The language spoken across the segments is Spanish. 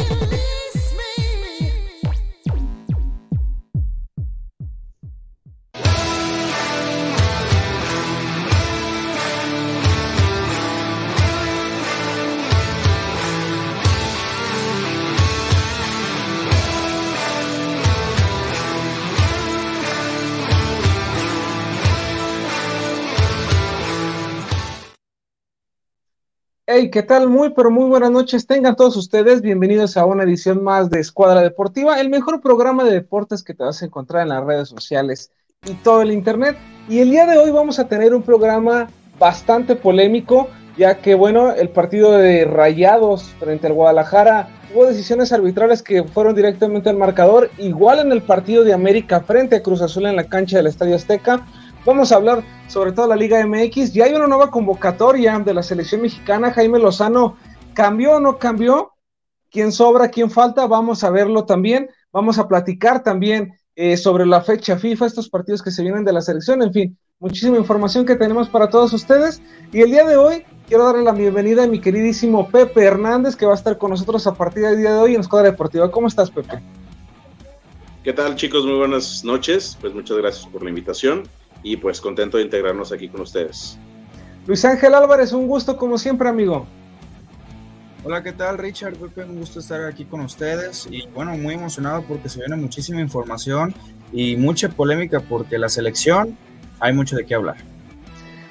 you leave? Hey, ¿qué tal? Muy, pero muy buenas noches. Tengan todos ustedes bienvenidos a una edición más de Escuadra Deportiva, el mejor programa de deportes que te vas a encontrar en las redes sociales y todo el internet. Y el día de hoy vamos a tener un programa bastante polémico, ya que, bueno, el partido de Rayados frente al Guadalajara hubo decisiones arbitrales que fueron directamente al marcador, igual en el partido de América frente a Cruz Azul en la cancha del Estadio Azteca. Vamos a hablar sobre todo la Liga MX. Ya hay una nueva convocatoria de la selección mexicana. Jaime Lozano, ¿cambió o no cambió? ¿Quién sobra, quién falta? Vamos a verlo también. Vamos a platicar también eh, sobre la fecha FIFA, estos partidos que se vienen de la selección. En fin, muchísima información que tenemos para todos ustedes. Y el día de hoy quiero darle la bienvenida a mi queridísimo Pepe Hernández, que va a estar con nosotros a partir del día de hoy en Escuadra Deportiva. ¿Cómo estás, Pepe? ¿Qué tal, chicos? Muy buenas noches. Pues muchas gracias por la invitación y pues contento de integrarnos aquí con ustedes. Luis Ángel Álvarez, un gusto como siempre, amigo. Hola, ¿qué tal, Richard? Un gusto estar aquí con ustedes y bueno, muy emocionado porque se viene muchísima información y mucha polémica porque la selección hay mucho de qué hablar.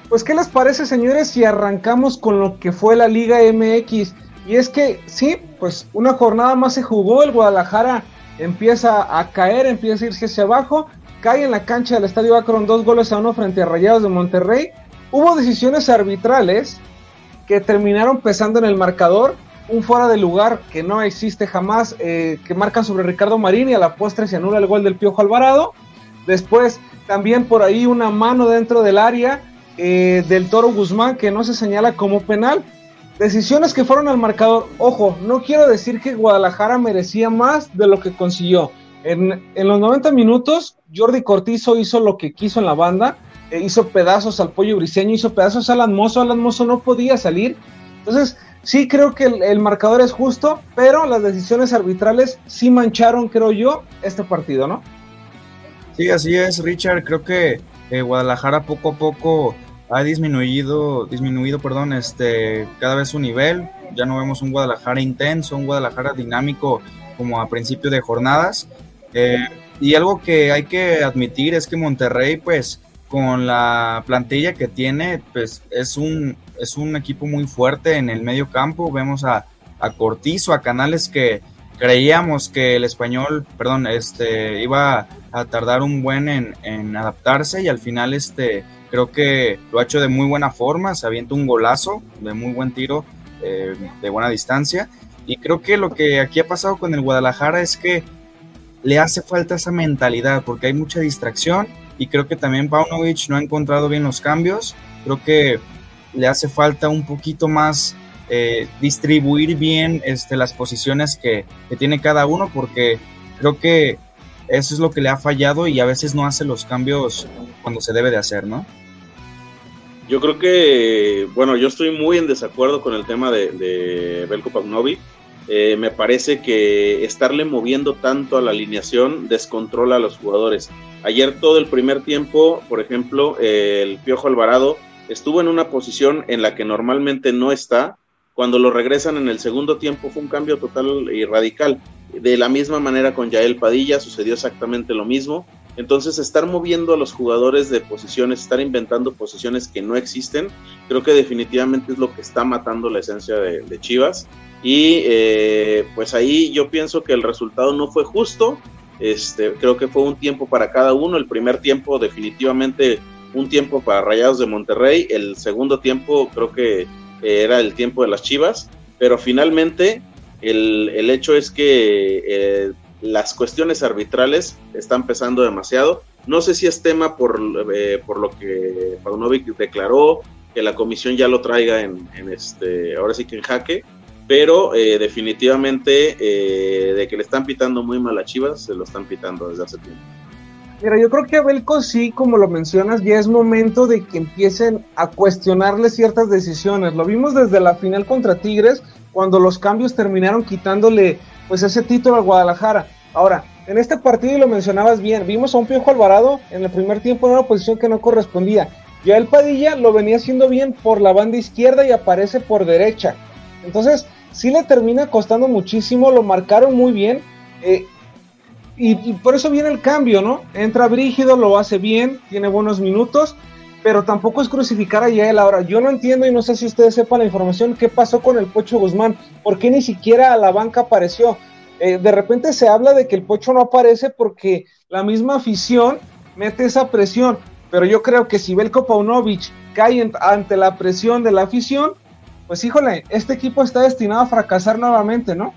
Pues, ¿qué les parece, señores, si arrancamos con lo que fue la Liga MX? Y es que, sí, pues una jornada más se jugó, el Guadalajara empieza a caer, empieza a irse hacia abajo, cae en la cancha del Estadio Akron dos goles a uno frente a Rayados de Monterrey. Hubo decisiones arbitrales que terminaron pesando en el marcador. Un fuera de lugar que no existe jamás, eh, que marcan sobre Ricardo Marín y a la postre se anula el gol del Piojo Alvarado. Después también por ahí una mano dentro del área eh, del Toro Guzmán que no se señala como penal. Decisiones que fueron al marcador. Ojo, no quiero decir que Guadalajara merecía más de lo que consiguió. En, los 90 minutos, Jordi Cortizo hizo lo que quiso en la banda, eh, hizo pedazos al pollo briseño, hizo pedazos a Alan Mozo, Alan Mozo no podía salir. Entonces, sí creo que el, marcador es justo, pero las decisiones arbitrales sí mancharon, creo yo, este partido, ¿no? Sí, así es, Richard. Creo que eh, Guadalajara poco a poco ha disminuido, disminuido, perdón, este, cada vez su nivel. Ya no vemos un Guadalajara intenso, un Guadalajara dinámico como a principio de jornadas. Eh, y algo que hay que admitir es que Monterrey, pues, con la plantilla que tiene, pues es un, es un equipo muy fuerte en el medio campo. Vemos a, a Cortizo, a Canales que creíamos que el español, perdón, este, iba a tardar un buen en, en, adaptarse y al final este, creo que lo ha hecho de muy buena forma, se avienta un golazo de muy buen tiro eh, de buena distancia y creo que lo que aquí ha pasado con el Guadalajara es que le hace falta esa mentalidad porque hay mucha distracción y creo que también Paunovic no ha encontrado bien los cambios. Creo que le hace falta un poquito más eh, distribuir bien este, las posiciones que, que, tiene cada uno porque creo que eso es lo que le ha fallado y a veces no hace los cambios cuando se debe de hacer, ¿no? Yo creo que, bueno, yo estoy muy en desacuerdo con el tema de, Belko Paunovic eh, me parece que estarle moviendo tanto a la alineación descontrola a los jugadores. Ayer todo el primer tiempo, por ejemplo, el Piojo Alvarado estuvo en una posición en la que normalmente no está. Cuando lo regresan en el segundo tiempo fue un cambio total y radical. De la misma manera con Yael Padilla sucedió exactamente lo mismo. Entonces, estar moviendo a los jugadores de posiciones, estar inventando posiciones que no existen, creo que definitivamente es lo que está matando la esencia de Chivas. Y eh, pues ahí yo pienso que el resultado no fue justo. Este, creo que fue un tiempo para cada uno. El primer tiempo definitivamente un tiempo para Rayados de Monterrey. El segundo tiempo creo que eh, era el tiempo de las Chivas. Pero finalmente el, el hecho es que eh, las cuestiones arbitrales están pesando demasiado. No sé si es tema por, por lo que Paunovic declaró, que la comisión ya lo traiga en, este, ahora sí que en jaque pero eh, definitivamente eh, de que le están pitando muy mal a Chivas, se lo están pitando desde hace tiempo. Mira, yo creo que a Belco sí, como lo mencionas, ya es momento de que empiecen a cuestionarle ciertas decisiones. Lo vimos desde la final contra Tigres, cuando los cambios terminaron quitándole pues ese título al Guadalajara. Ahora, en este partido, y lo mencionabas bien, vimos a un Piojo Alvarado en el primer tiempo en una posición que no correspondía. Ya el Padilla lo venía haciendo bien por la banda izquierda y aparece por derecha. Entonces, sí le termina costando muchísimo, lo marcaron muy bien. Eh, y, por eso viene el cambio, ¿no? Entra Brígido, lo hace bien, tiene buenos minutos, pero tampoco es crucificar a Yael. Ahora, yo no entiendo y no sé si ustedes sepan la información, qué pasó con el Pocho Guzmán, por qué ni siquiera a la banca apareció. Eh, de repente se habla de que el Pocho no aparece porque la misma afición mete esa presión, pero yo creo que si Belko Paunovic cae ante la presión de la afición, pues híjole, este equipo está destinado a fracasar nuevamente, ¿no?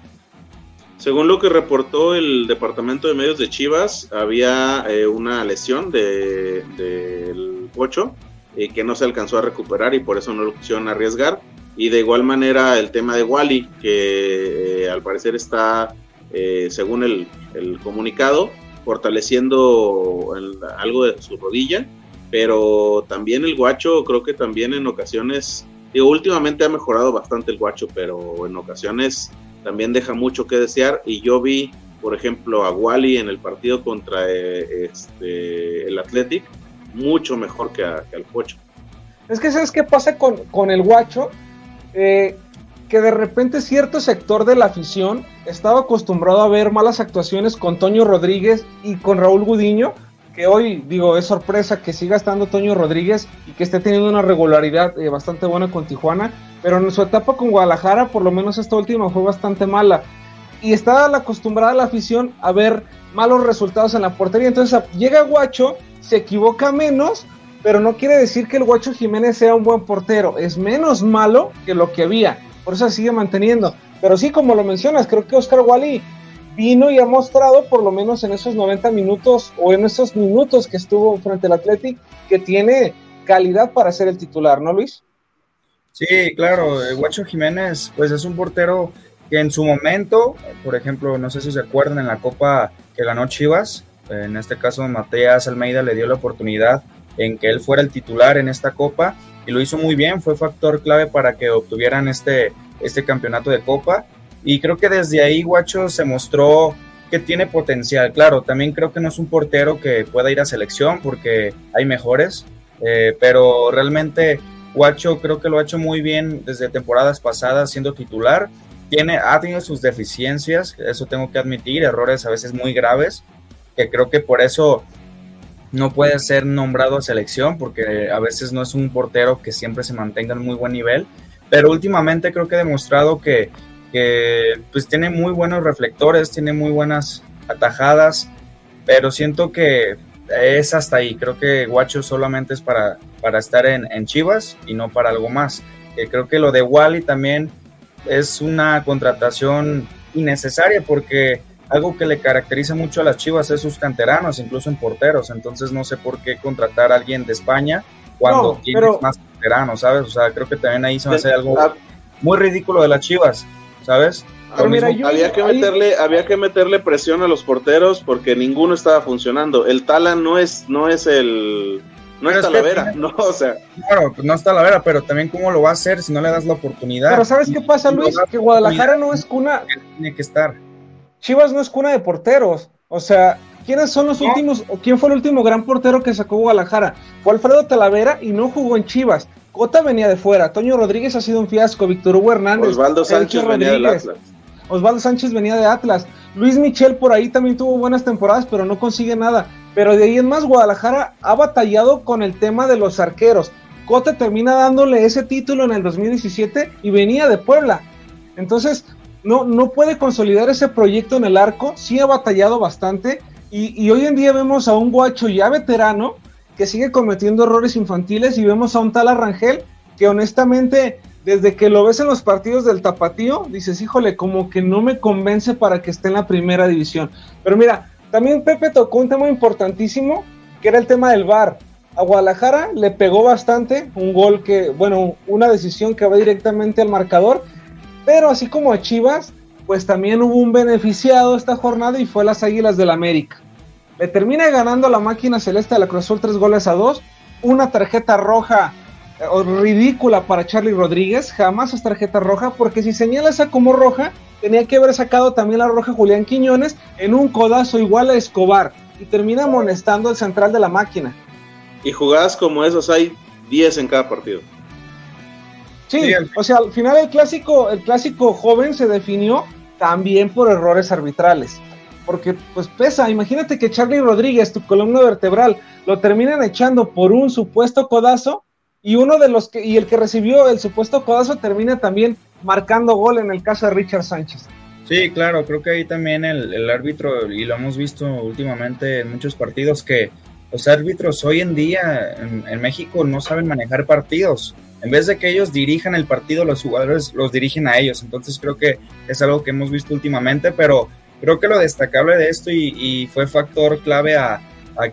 Según lo que reportó el departamento de medios de Chivas, había eh, una lesión del de, Pocho eh, que no se alcanzó a recuperar y por eso no lo quisieron arriesgar. Y de igual manera el tema de Wally, que eh, al parecer está, según el, el, comunicado, fortaleciendo algo de su rodilla, pero también el guacho creo que también en ocasiones, digo, últimamente ha mejorado bastante el guacho, pero en ocasiones también deja mucho que desear y yo vi, por ejemplo, a Wally en el partido contra eh, este, el Athletic mucho mejor que, al Pocho. Es que sabes qué pasa con, el Guacho, eh, que de repente cierto sector de la afición estaba acostumbrado a ver malas actuaciones con Toño Rodríguez y con Raúl Gudiño, que hoy digo es sorpresa que siga estando Toño Rodríguez y que esté teniendo una regularidad eh, bastante buena con Tijuana, pero en su etapa con Guadalajara, por lo menos esta última fue bastante mala. Y estaba acostumbrada la afición a ver malos resultados en la portería. Entonces llega Guacho, se equivoca menos, pero no quiere decir que el Guacho Jiménez sea un buen portero. Es menos malo que lo que había. Por eso sigue manteniendo. Pero sí, como lo mencionas, creo que Oscar Wally vino y ha mostrado, por lo menos en esos 90 minutos o en esos minutos que estuvo frente al Athletic, que tiene calidad para ser el titular, ¿no, Luis? Sí, claro, Guacho Jiménez, pues es un portero que en su momento, por ejemplo, no sé si se acuerdan en la Copa que ganó Chivas, en este caso Matías Almeida le dio la oportunidad en que él fuera el titular en esta Copa y lo hizo muy bien, fue factor clave para que obtuvieran este, este campeonato de Copa y creo que desde ahí Guacho se mostró que tiene potencial, claro, también creo que no es un portero que pueda ir a selección porque hay mejores, eh, pero realmente Guacho creo que lo ha hecho muy bien desde temporadas pasadas siendo titular. Tiene, ha tenido sus deficiencias, eso tengo que admitir, errores a veces muy graves, que creo que por eso no puede ser nombrado a selección, porque a veces no es un portero que siempre se mantenga en muy buen nivel, pero últimamente creo que ha demostrado que, que pues tiene muy buenos reflectores, tiene muy buenas atajadas, pero siento que es hasta ahí. Creo que Guacho solamente es para, para estar en, Chivas y no para algo más. creo que lo de Wally también es una contratación innecesaria porque algo que le caracteriza mucho a las Chivas es sus canteranos, incluso en porteros. Entonces no sé por qué contratar a alguien de España cuando tiene más canteranos, ¿sabes? O sea, creo que también ahí se va a hacer algo muy ridículo de las Chivas, ¿sabes? había que meterle, había que meterle presión a los porteros porque ninguno estaba funcionando. El Tala no es, no es el, no es Talavera, no, o sea. Claro, no es Talavera, pero también cómo lo va a hacer si no le das la oportunidad. Pero ¿sabes qué pasa, Luis? Que Guadalajara no es cuna. Tiene que estar. Chivas no es cuna de porteros. O sea, ¿quiénes son los últimos, o quién fue el último gran portero que sacó Guadalajara? Fue Alfredo Talavera y no jugó en Chivas. Cota venía de fuera, Toño Rodríguez ha sido un fiasco, Víctor Hugo Hernández, Osvaldo Sánchez venía del Atlas. Osvaldo Sánchez venía de Atlas. Luis Michel por ahí también tuvo buenas temporadas, pero no consigue nada. Pero de ahí en más, Guadalajara ha batallado con el tema de los arqueros. Cota termina dándole ese título en el 2017 y venía de Puebla. Entonces, no, no puede consolidar ese proyecto en el arco. Sí ha batallado bastante. Y, y hoy en día vemos a un guacho ya veterano que sigue cometiendo errores infantiles y vemos a un tal Arrangel que honestamente desde que lo ves en los partidos del tapatío, dices, híjole, como que no me convence para que esté en la primera división. Pero mira, también Pepe tocó un tema importantísimo, que era el tema del VAR. A Guadalajara le pegó bastante, un gol que, bueno, una decisión que va directamente al marcador, pero así como a Chivas, pues también hubo un beneficiado esta jornada y fue las Águilas del América. Le termina ganando la máquina celeste de la Cruz Azul tres goles a dos, una tarjeta roja ridícula para Charlie Rodríguez, jamás es tarjeta roja, porque si señala esa como roja, tenía que haber sacado también la roja Julián Quiñones en un codazo igual a Escobar y termina amonestando al central de la máquina. Y jugadas como esas hay 10 en cada partido. Sí, o sea, al final el clásico, el clásico joven se definió también por errores arbitrales. Porque pues pesa, imagínate que Charlie Rodríguez, tu columna vertebral, lo terminan echando por un supuesto codazo y uno de los que, y el que recibió el supuesto codazo termina también marcando gol en el caso de Richard Sánchez. Sí, claro, creo que ahí también el, árbitro, y lo hemos visto últimamente en muchos partidos, que los árbitros hoy en día en, México no saben manejar partidos. En vez de que ellos dirijan el partido, los jugadores los dirigen a ellos. Entonces creo que es algo que hemos visto últimamente, pero creo que lo destacable de esto y, fue factor clave a,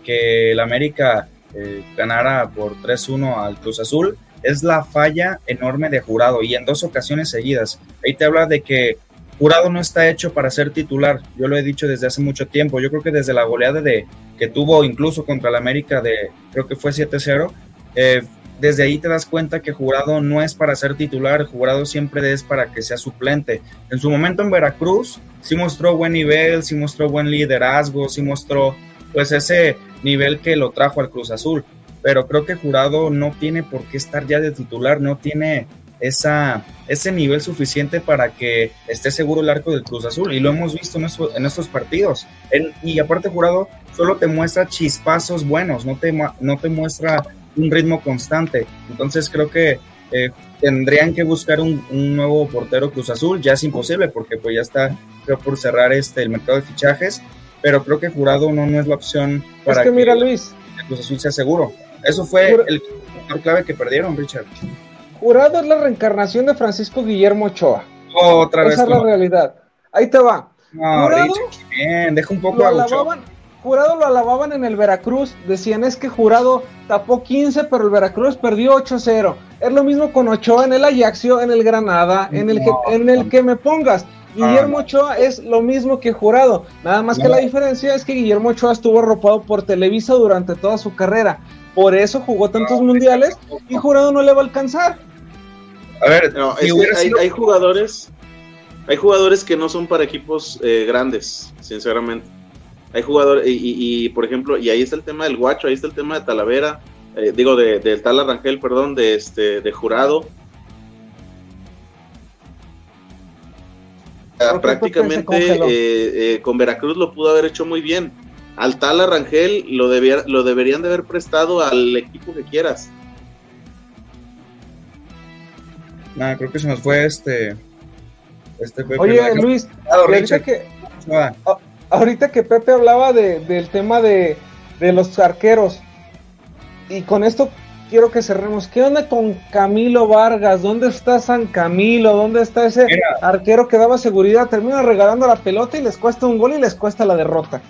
que el América eh, ganara por 3-1 al Cruz Azul es la falla enorme de Jurado y en dos ocasiones seguidas. Ahí te habla de que Jurado no está hecho para ser titular. Yo lo he dicho desde hace mucho tiempo. Yo creo que desde la goleada de que tuvo incluso contra el América de creo que fue 7-0, eh, desde ahí te das cuenta que Jurado no es para ser titular, Jurado siempre es para que sea suplente. En su momento en Veracruz sí mostró buen nivel, sí mostró buen liderazgo, sí mostró pues ese nivel que lo trajo al Cruz Azul pero creo que Jurado no tiene por qué estar ya de titular, no tiene esa, ese nivel suficiente para que esté seguro el arco del Cruz Azul y lo hemos visto en, en estos partidos. y aparte Jurado solo te muestra chispazos buenos, no te, no te muestra un ritmo constante. Entonces creo que eh, tendrían que buscar un, nuevo portero Cruz Azul, ya es imposible porque pues ya está creo por cerrar este el mercado de fichajes, pero creo que Jurado no, no es la opción para que, que mira Luis, Cruz Azul sea seguro. Eso fue el clave que perdieron, Richard. Jurado es la reencarnación de Francisco Guillermo Ochoa. Otra vez. Esa es la realidad. Ahí te va. jurado, bien, deja un poco a alababan, Jurado lo alababan en el Veracruz. Decían es que Jurado tapó 15, pero el Veracruz perdió 8-0. Es lo mismo con Ochoa en el Ajaxio, en el Granada, en el, que, en el que me pongas. Guillermo Ochoa es lo mismo que Jurado, nada más que la diferencia es que Guillermo Ochoa estuvo arropado por Televisa durante toda su carrera. Por eso jugó tantos mundiales y Jurado no le va a alcanzar. A ver, no, hay, jugadores, hay jugadores que no son para equipos eh, grandes, sinceramente. Hay jugadores, y, por ejemplo, y ahí está el tema del guacho, ahí está el tema de Talavera, eh, digo, del de, tal Arrangel, perdón, de este, de jurado. prácticamente eh, con Veracruz lo pudo haber hecho muy bien al tal Arrangel lo, lo deberían de haber prestado al equipo que quieras. Nada, creo que se nos fue este. este Oye, Luis, ahorita que, ahorita que Pepe hablaba del tema de, los arqueros, y con esto quiero que cerremos. ¿Qué onda con Camilo Vargas? ¿Dónde está San Camilo? ¿Dónde está ese arquero que daba seguridad? Termina regalando la pelota y les cuesta un gol y les cuesta la derrota.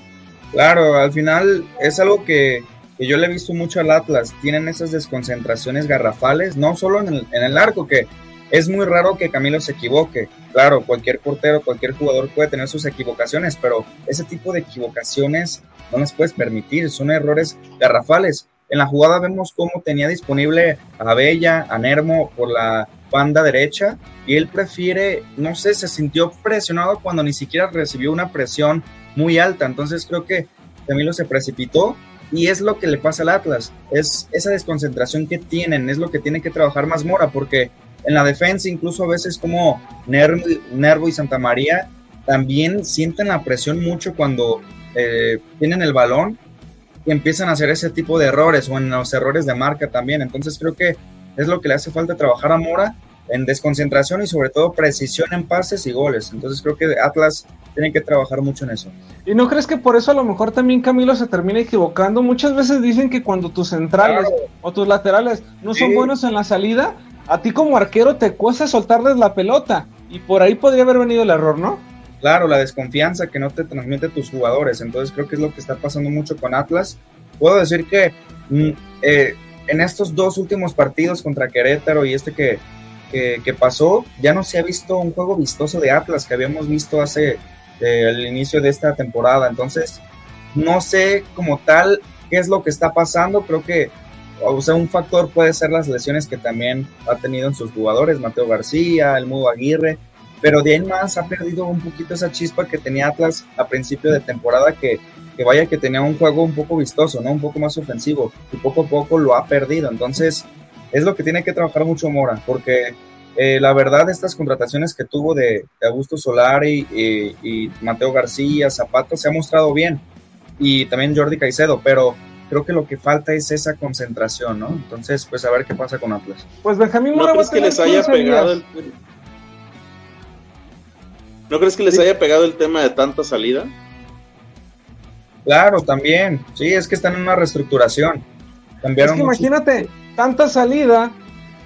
Claro, al final es algo que, yo le he visto mucho al Atlas. Tienen esas desconcentraciones garrafales, no solo en el, arco, que es muy raro que Camilo se equivoque. Claro, cualquier portero, cualquier jugador puede tener sus equivocaciones, pero ese tipo de equivocaciones no las puedes permitir, son errores garrafales. En la jugada vemos cómo tenía disponible a Bella, a Nermo por la banda derecha y él prefiere, no sé, se sintió presionado cuando ni siquiera recibió una presión muy alta. Entonces creo que Camilo se precipitó y es lo que le pasa al Atlas. Es esa desconcentración que tienen, es lo que tiene que trabajar más Mora, porque en la defensa, incluso a veces como Nervo, y Santa María, también sienten la presión mucho cuando eh, tienen el balón y empiezan a hacer ese tipo de errores o en los errores de marca también. Entonces creo que es lo que le hace falta trabajar a Mora en desconcentración y sobre todo precisión en pases y goles. Entonces creo que Atlas tiene que trabajar mucho en eso. ¿Y no crees que por eso a lo mejor también Camilo se termina equivocando? Muchas veces dicen que cuando tus centrales o tus laterales no son buenos en la salida, a ti como arquero te cuesta soltarles la pelota y por ahí podría haber venido el error, ¿no? Claro, la desconfianza que no te transmite tus jugadores. Entonces creo que es lo que está pasando mucho con Atlas. Puedo decir que mm, eh, en estos dos últimos partidos contra Querétaro y este que que, pasó, ya no se ha visto un juego vistoso de Atlas que habíamos visto hace eh, el inicio de esta temporada. Entonces, no sé como tal qué es lo que está pasando. Creo que o sea, un factor puede ser las lesiones que también ha tenido en sus jugadores, Mateo García, el Mudo Aguirre, pero de ahí más ha perdido un poquito esa chispa que tenía Atlas a principio de temporada, que, que vaya que tenía un juego un poco vistoso, ¿no? Un poco más ofensivo, y poco a poco lo ha perdido. Entonces, es lo que tiene que trabajar mucho Mora, porque eh, la verdad, estas contrataciones que tuvo de, Augusto Solari y, y, Mateo García, Zapato, se ha mostrado bien, y también Jordi Caicedo, pero creo que lo que falta es esa concentración, ¿no? Entonces, pues a ver qué pasa con Atlas. Pues Benjamín Mora ¿No crees que les haya pegado el... ¿No crees que les haya pegado el tema de tanta salida? Claro, también. Sí, es que están en una reestructuración. Cambiaron es que imagínate, tanta salida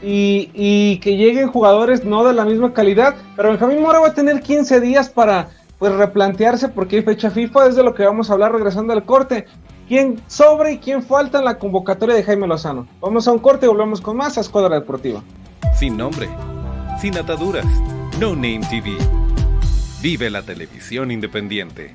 y, y, que lleguen jugadores no de la misma calidad, pero Benjamín Mora va a tener 15 días para pues replantearse porque hay fecha FIFA, es de lo que vamos a hablar regresando al corte quién sobra y quién falta en la convocatoria de Jaime Lozano. Vamos a un corte y volvemos con más a Escuadra Deportiva. Sin nombre, sin ataduras, No Name TV. Vive la televisión independiente.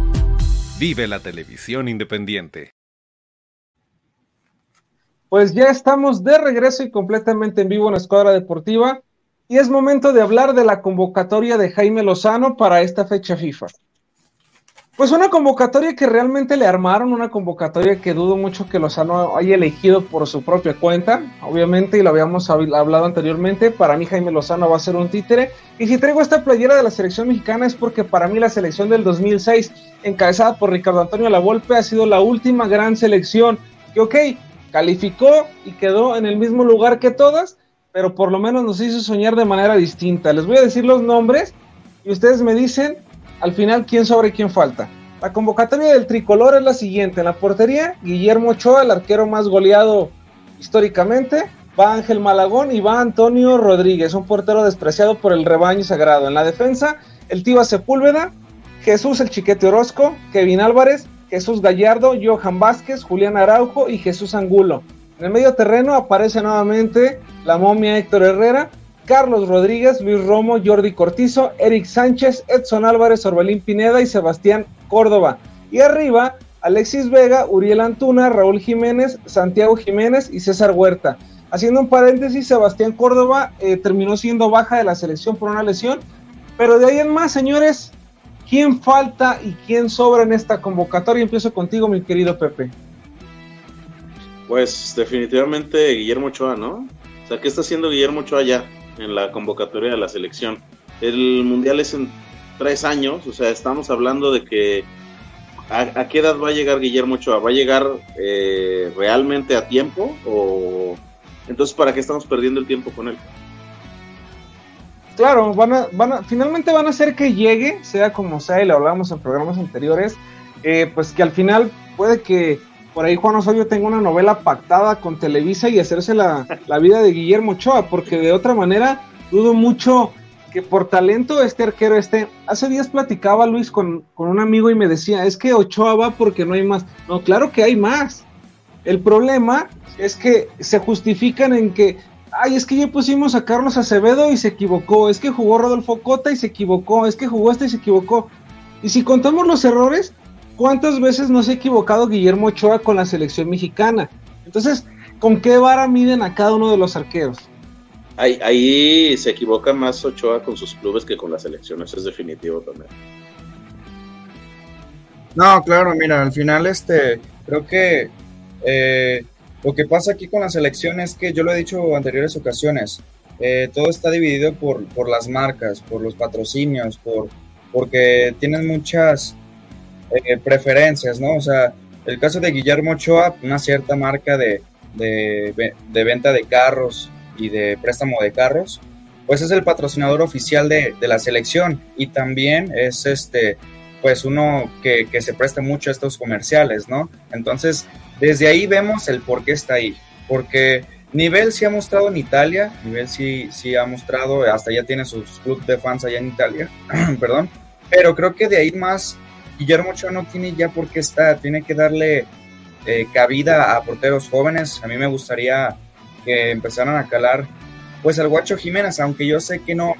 Vive la televisión independiente. Pues ya estamos de regreso y completamente en vivo en la Escuadra Deportiva y es momento de hablar de la convocatoria de Jaime Lozano para esta fecha FIFA. Pues una convocatoria que realmente le armaron, una convocatoria que dudo mucho que Lozano haya elegido por su propia cuenta, obviamente, y lo habíamos hablado anteriormente, para mí Jaime Lozano va a ser un títere, y si traigo esta playera de la selección mexicana es porque para mí la selección del 2006, encabezada por Ricardo Antonio Lavolpe, ha sido la última gran selección, que ok, calificó y quedó en el mismo lugar que todas, pero por lo menos nos hizo soñar de manera distinta. Les voy a decir los nombres y ustedes me dicen al final quién sobra y quién falta. La convocatoria del tricolor es la siguiente. En la portería, Guillermo Ochoa, el arquero más goleado históricamente. Va Ángel Malagón y va Antonio Rodríguez, un portero despreciado por el rebaño sagrado. En la defensa, el Tiva Sepúlveda, Jesús el Chiquete Orozco, Kevin Álvarez, Jesús Gallardo, Johan Vázquez, Julián Araujo y Jesús Angulo. En el medio terreno aparece nuevamente la momia Héctor Herrera, Carlos Rodríguez, Luis Romo, Jordi Cortizo, Eric Sánchez, Edson Álvarez, Orbelín Pineda y Sebastián Córdoba. Y arriba, Alexis Vega, Uriel Antuna, Raúl Jiménez, Santiago Jiménez y César Huerta. Haciendo un paréntesis, Sebastián Córdoba eh, terminó siendo baja de la selección por una lesión. Pero de ahí en más, señores, ¿quién falta y quién sobra en esta convocatoria? Empiezo contigo, mi querido Pepe. Pues definitivamente Guillermo Ochoa, ¿no? O sea, ¿qué está haciendo Guillermo Ochoa ya? En la convocatoria de la selección. El mundial es en tres años, o sea, estamos hablando de que ¿A, qué edad va a llegar Guillermo Ochoa? ¿Va a llegar eh, realmente a tiempo? ¿O entonces para qué estamos perdiendo el tiempo con él? Claro, van a, van a, finalmente van a hacer que llegue, sea como sea, y lo hablamos en programas anteriores, eh, pues que al final puede que por ahí Juan Osorio tenga una novela pactada con Televisa y hacerse la, la vida de Guillermo Ochoa, porque de otra manera dudo mucho que por talento este arquero esté. Hace días platicaba Luis con, un amigo y me decía, es que Ochoa va porque no hay más. No, claro que hay más. El problema es que se justifican en que, ay, es que ya pusimos a Carlos Acevedo y se equivocó, es que jugó Rodolfo Cota y se equivocó, es que jugó este y se equivocó. Y si contamos los errores, ¿cuántas veces no se ha equivocado Guillermo Ochoa con la selección mexicana? Entonces, ¿con qué vara miden a cada uno de los arqueros? Ahí, se equivoca más Ochoa con sus clubes que con las elecciones, es definitivo también. No, claro, mira, al final este, creo que eh, lo que pasa aquí con la selección es que yo lo he dicho en anteriores ocasiones, eh, todo está dividido por, por, las marcas, por los patrocinios, por, porque tienen muchas eh, preferencias, ¿no? O sea, el caso de Guillermo Ochoa, una cierta marca de, de, de venta de carros, y de préstamo de carros, pues es el patrocinador oficial de, la selección y también es este, pues uno que, se presta mucho a estos comerciales, ¿no? Entonces, desde ahí vemos el por qué está ahí, porque Nivel sí ha mostrado en Italia, Nivel sí, sí ha mostrado, hasta ya tiene sus club de fans allá en Italia, perdón, pero creo que de ahí más Guillermo Ochoa no tiene ya por qué estar, tiene que darle eh, cabida a porteros jóvenes, a mí me gustaría que empezaron a calar pues al Guacho Jiménez, aunque yo sé que no,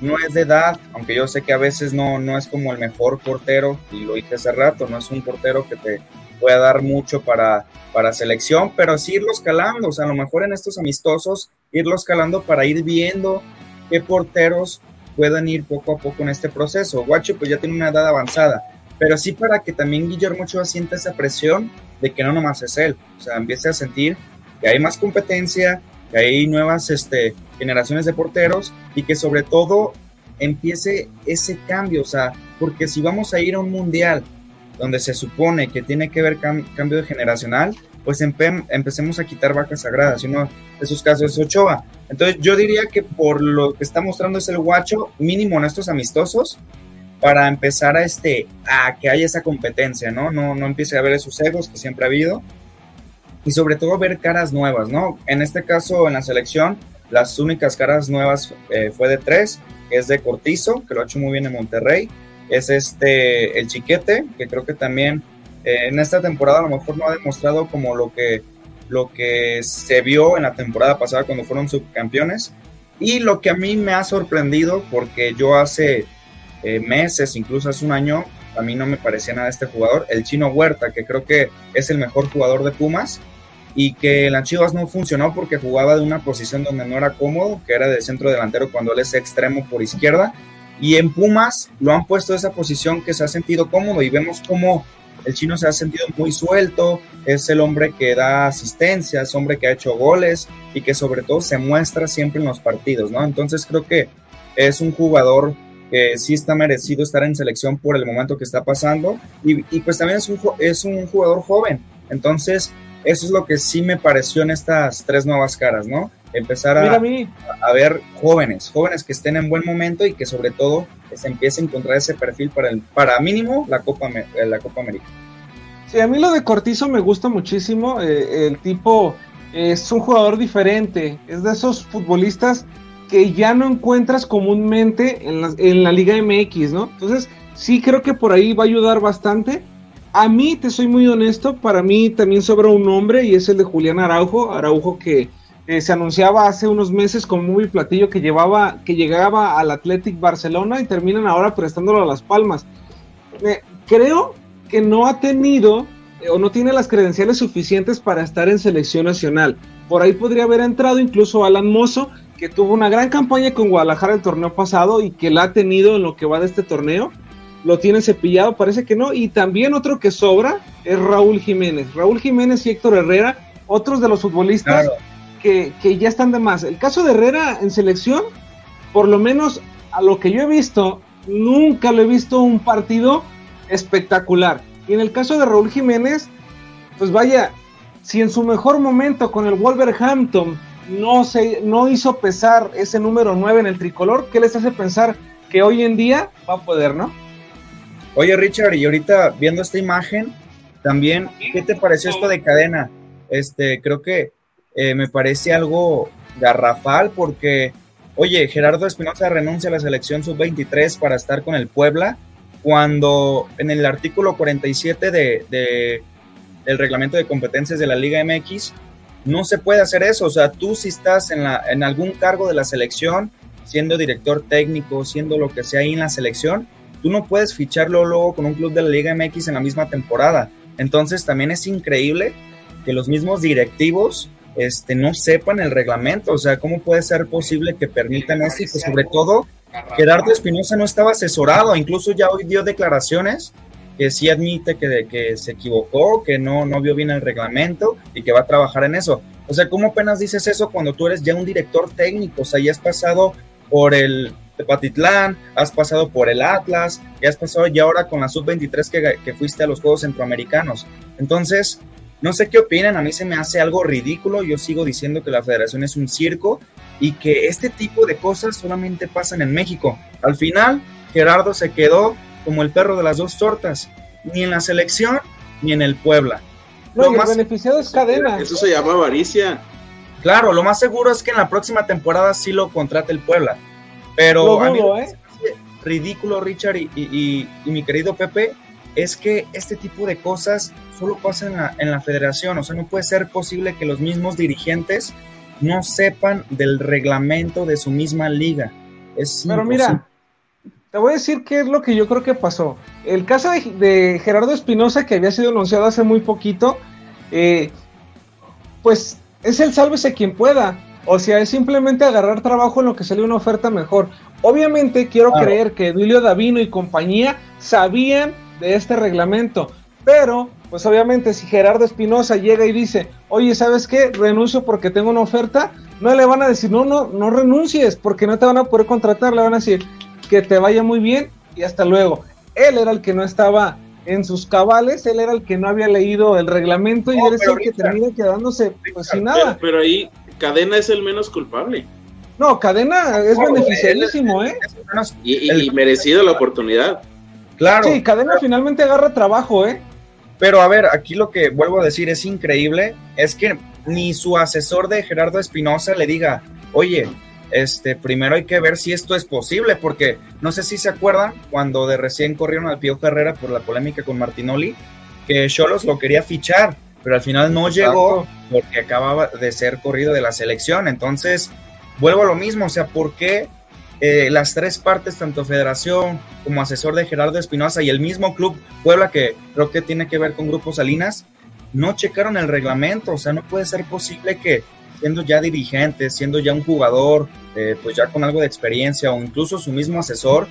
no es de edad, aunque yo sé que a veces no, no es como el mejor portero, y lo dije hace rato, no es un portero que te pueda dar mucho para, para selección, pero sí irlos calando, o sea, a lo mejor en estos amistosos, irlos calando para ir viendo qué porteros puedan ir poco a poco en este proceso. Guacho pues ya tiene una edad avanzada, pero sí para que también Guillermo Ochoa sienta esa presión de que no nomás es él, o sea, empiece a sentir que hay más competencia, que hay nuevas este, generaciones de porteros y que sobre todo empiece ese cambio, o sea, porque si vamos a ir a un mundial donde se supone que tiene que haber cambio generacional, pues empecemos a quitar vacas sagradas, y uno de esos casos es Ochoa. Entonces yo diría que por lo que está mostrando es el guacho, mínimo en estos amistosos, para empezar a, este, a que haya esa competencia, ¿no? No, no empiece a haber esos egos que siempre ha habido, y sobre todo ver caras nuevas, ¿no? En este caso, en la selección, las únicas caras nuevas eh, fue de tres, es de Cortizo, que lo ha hecho muy bien en Monterrey, es este, el Chiquete, que creo que también eh, en esta temporada a lo mejor no ha demostrado como lo que, lo que se vio en la temporada pasada cuando fueron subcampeones, y lo que a mí me ha sorprendido, porque yo hace eh, meses, incluso hace un año, a mí no me parecía nada este jugador, el chino Huerta, que creo que es el mejor jugador de Pumas, y que en Chivas no funcionó porque jugaba de una posición donde no era cómodo, que era de centro delantero cuando él es extremo por izquierda. Y en Pumas lo han puesto esa posición que se ha sentido cómodo y vemos cómo el chino se ha sentido muy suelto, es el hombre que da asistencia, es hombre que ha hecho goles y que sobre todo se muestra siempre en los partidos, ¿no? Entonces creo que es un jugador que sí está merecido estar en selección por el momento que está pasando y, y pues también es un, es un jugador joven. Entonces eso es lo que sí me pareció en estas tres nuevas caras, ¿no? Empezar a, a, ver jóvenes, jóvenes que estén en buen momento y que sobre todo se empiece a encontrar ese perfil para, el, para mínimo la Copa, eh, la Copa América. Sí, a mí lo de Cortizo me gusta muchísimo. Eh, el tipo es un jugador diferente, es de esos futbolistas que ya no encuentras comúnmente en la, en la Liga MX, ¿no? Entonces, sí creo que por ahí va a ayudar bastante. A mí, te soy muy honesto, para mí también sobra un nombre y es el de Julián Araujo. Araujo que eh, se anunciaba hace unos meses como muy platillo que llevaba, que llegaba al Athletic Barcelona y terminan ahora prestándolo a Las Palmas. Eh, creo que no ha tenido eh, o no tiene las credenciales suficientes para estar en selección nacional. Por ahí podría haber entrado incluso Alan Mozo, que tuvo una gran campaña con Guadalajara el torneo pasado y que la ha tenido en lo que va de este torneo lo tiene cepillado, parece que no. Y también otro que sobra es Raúl Jiménez. Raúl Jiménez y Héctor Herrera, otros de los futbolistas que, ya están de más. El caso de Herrera en selección, por lo menos a lo que yo he visto, nunca lo he visto un partido espectacular. Y en el caso de Raúl Jiménez, pues vaya, si en su mejor momento con el Wolverhampton no, se, no hizo pesar ese número 9 en el tricolor, ¿qué les hace pensar que hoy en día va a poder, no? Oye, Richard, y ahorita viendo esta imagen, también, ¿qué te pareció esto de cadena? Este, creo que eh, me parece algo garrafal porque, oye, Gerardo Espinosa renuncia a la selección sub-23 para estar con el Puebla, cuando en el artículo 47 de, de, del reglamento de competencias de la Liga MX no se puede hacer eso. O sea, tú si estás en, la, en algún cargo de la selección, siendo director técnico, siendo lo que sea ahí en la selección, tú no puedes ficharlo luego con un club de la Liga MX en la misma temporada. Entonces también es increíble que los mismos directivos este, no sepan el reglamento. O sea, ¿cómo puede ser posible que permitan esto? Y sobre todo Gerardo Espinosa no estaba asesorado, incluso ya hoy dio declaraciones que sí admite que, se equivocó, que no, no vio bien el reglamento y que va a trabajar en eso. O sea, ¿cómo apenas dices eso cuando tú eres ya un director técnico? O sea, ya has pasado por el Tepatitlán, has pasado por el Atlas, y has pasado ya ahora con la Sub-23 que, que fuiste a los Juegos Centroamericanos. Entonces, no sé qué opinan, a mí se me hace algo ridículo, yo sigo diciendo que la federación es un circo y que este tipo de cosas solamente pasan en México. Al final, Gerardo se quedó como el perro de las dos tortas, ni en la selección ni en el Puebla. No, lo más beneficiado es cadena. Eso se llama avaricia. Claro, lo más seguro es que en la próxima temporada sí lo contrate el Puebla. Pero a mí ¿eh? ridículo, Richard y, y, y, mi querido Pepe, es que este tipo de cosas solo pasan en la, en la federación. O sea, no puede ser posible que los mismos dirigentes no sepan del reglamento de su misma liga. Es Pero mira, te voy a decir qué es lo que yo creo que pasó. El caso de, de Gerardo Espinosa, que había sido anunciado hace muy poquito, eh, pues es el sálvese quien pueda. O sea, es simplemente agarrar trabajo en lo que salió una oferta mejor. Obviamente quiero claro. creer que Duilio Davino y compañía sabían de este reglamento, pero pues obviamente si Gerardo Espinosa llega y dice, oye, ¿sabes qué? Renuncio porque tengo una oferta, no le van a decir, no, no, no renuncies porque no te van a poder contratar, le van a decir que te vaya muy bien y hasta luego. Él era el que no estaba en sus cabales, él era el que no había leído el reglamento y no, él es el que termina quedándose pues sin nada. Pero, pero ahí Cadena es el menos culpable. No, Cadena es oh, beneficiarísimo, ¿eh? Y, y, y, merecido la oportunidad. Claro. Sí, Cadena finalmente agarra trabajo, ¿eh? Pero a ver, aquí lo que vuelvo a decir es increíble, es que ni su asesor de Gerardo Espinosa le diga, oye, este, primero hay que ver si esto es posible, porque no sé si se acuerdan cuando de recién corrieron al Pío Carrera por la polémica con Martinoli, que Cholos lo quería fichar, pero al final no Exacto. llegó porque acababa de ser corrido de la selección. Entonces, vuelvo a lo mismo, o sea, ¿por qué eh, las tres partes, tanto federación como asesor de Gerardo Espinosa y el mismo club Puebla, que creo que tiene que ver con Grupo Salinas, no checaron el reglamento? O sea, no puede ser posible que siendo ya dirigente, siendo ya un jugador, eh, pues ya con algo de experiencia o incluso su mismo asesor,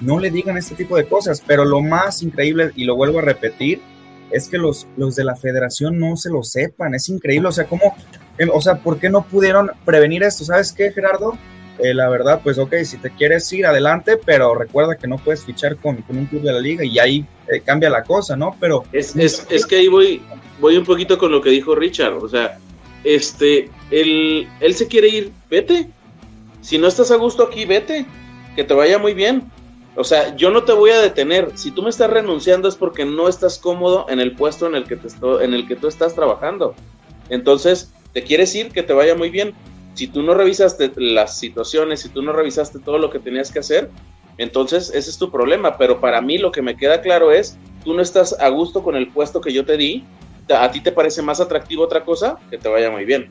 no le digan este tipo de cosas. Pero lo más increíble, y lo vuelvo a repetir, es que los, los de la federación no se lo sepan. Es increíble, o sea, ¿cómo, eh, o sea, ¿por qué no pudieron prevenir esto? ¿Sabes qué, Gerardo? Eh, la verdad, pues ok, si te quieres ir adelante, pero recuerda que no puedes fichar con, con un club de la liga y ahí cambia la cosa, ¿no? Pero... Es, es, es, que ahí voy, voy un poquito con lo que dijo Richard, o sea, este, él, él se quiere ir, vete. Si no estás a gusto aquí, vete, que te vaya muy bien. O sea, yo no te voy a detener. Si tú me estás renunciando es porque no estás cómodo en el puesto en el que, te en el que tú estás trabajando. Entonces, te quieres ir, que te vaya muy bien. Si tú no revisaste las situaciones, si tú no revisaste todo lo que tenías que hacer, entonces ese es tu problema. Pero para mí lo que me queda claro es, tú no estás a gusto con el puesto que yo te di, a ti te parece más atractivo otra cosa, que te vaya muy bien.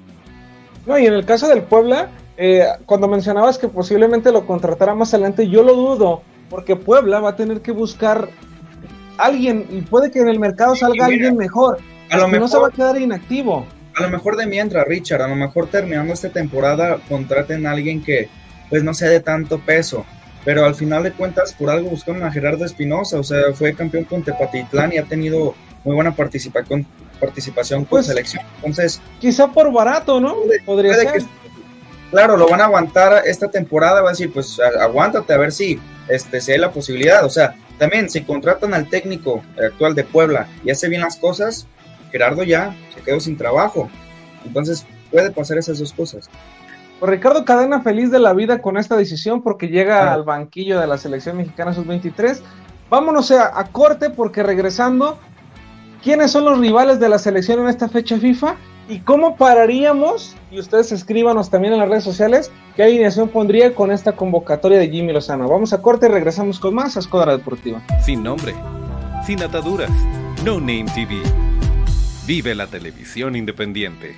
No, y en el caso del Puebla, eh, cuando mencionabas que posiblemente lo contratara más adelante, yo lo dudo, porque Puebla va a tener que buscar alguien y puede que en el mercado salga mira, alguien mejor. A lo mejor no se va a quedar inactivo. A lo mejor de mientras, Richard, a lo mejor terminando esta temporada contraten a alguien que pues no sea de tanto peso. Pero al final de cuentas, por algo buscaron a Gerardo Espinosa, o sea, fue campeón con Tepatitlán y ha tenido muy buena participación, participación con pues, selección. Entonces, quizá por barato, ¿no? Podría ser. Que, claro, lo van a aguantar esta temporada, va a decir, pues aguántate a ver si este, si hay la posibilidad. O sea, también si contratan al técnico actual de Puebla y hace bien las cosas, Gerardo ya se quedó sin trabajo. Entonces puede pasar esas dos cosas. Pues Ricardo Cadena feliz de la vida con esta decisión porque llega al banquillo de la selección mexicana sub-23. Vámonos a, a, corte porque regresando, ¿quiénes son los rivales de la selección en esta fecha FIFA? ¿Y cómo pararíamos? Y ustedes escríbanos también en las redes sociales qué alineación pondría con esta convocatoria de Jimmy Lozano. Vamos a corte y regresamos con más a Escuadra Deportiva. Sin nombre, sin ataduras, No Name TV. Vive la televisión independiente.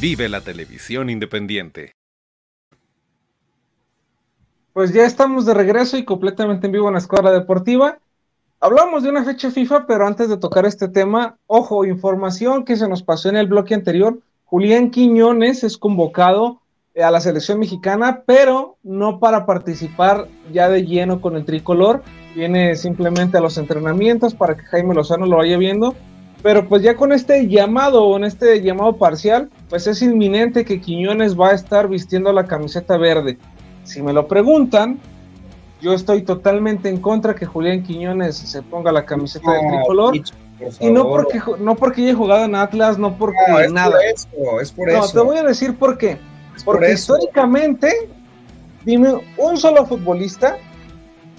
Vive la televisión independiente. Pues ya estamos de regreso y completamente en vivo en la Escuadra Deportiva. Hablamos de una fecha FIFA, pero antes de tocar este tema, ojo, información que se nos pasó en el bloque anterior. Julián Quiñones es convocado a la selección mexicana, pero no para participar ya de lleno con el tricolor. Viene simplemente a los entrenamientos para que Jaime Lozano lo vaya viendo pero pues ya con este llamado, en este llamado parcial, pues es inminente que Quiñones va a estar vistiendo la camiseta verde. Si me lo preguntan, yo estoy totalmente en contra que Julián Quiñones se ponga la camiseta de tricolor. y no porque no porque haya jugado en Atlas, no porque es nada. Por eso, es por no, eso. te voy a decir por qué. porque históricamente, dime un solo futbolista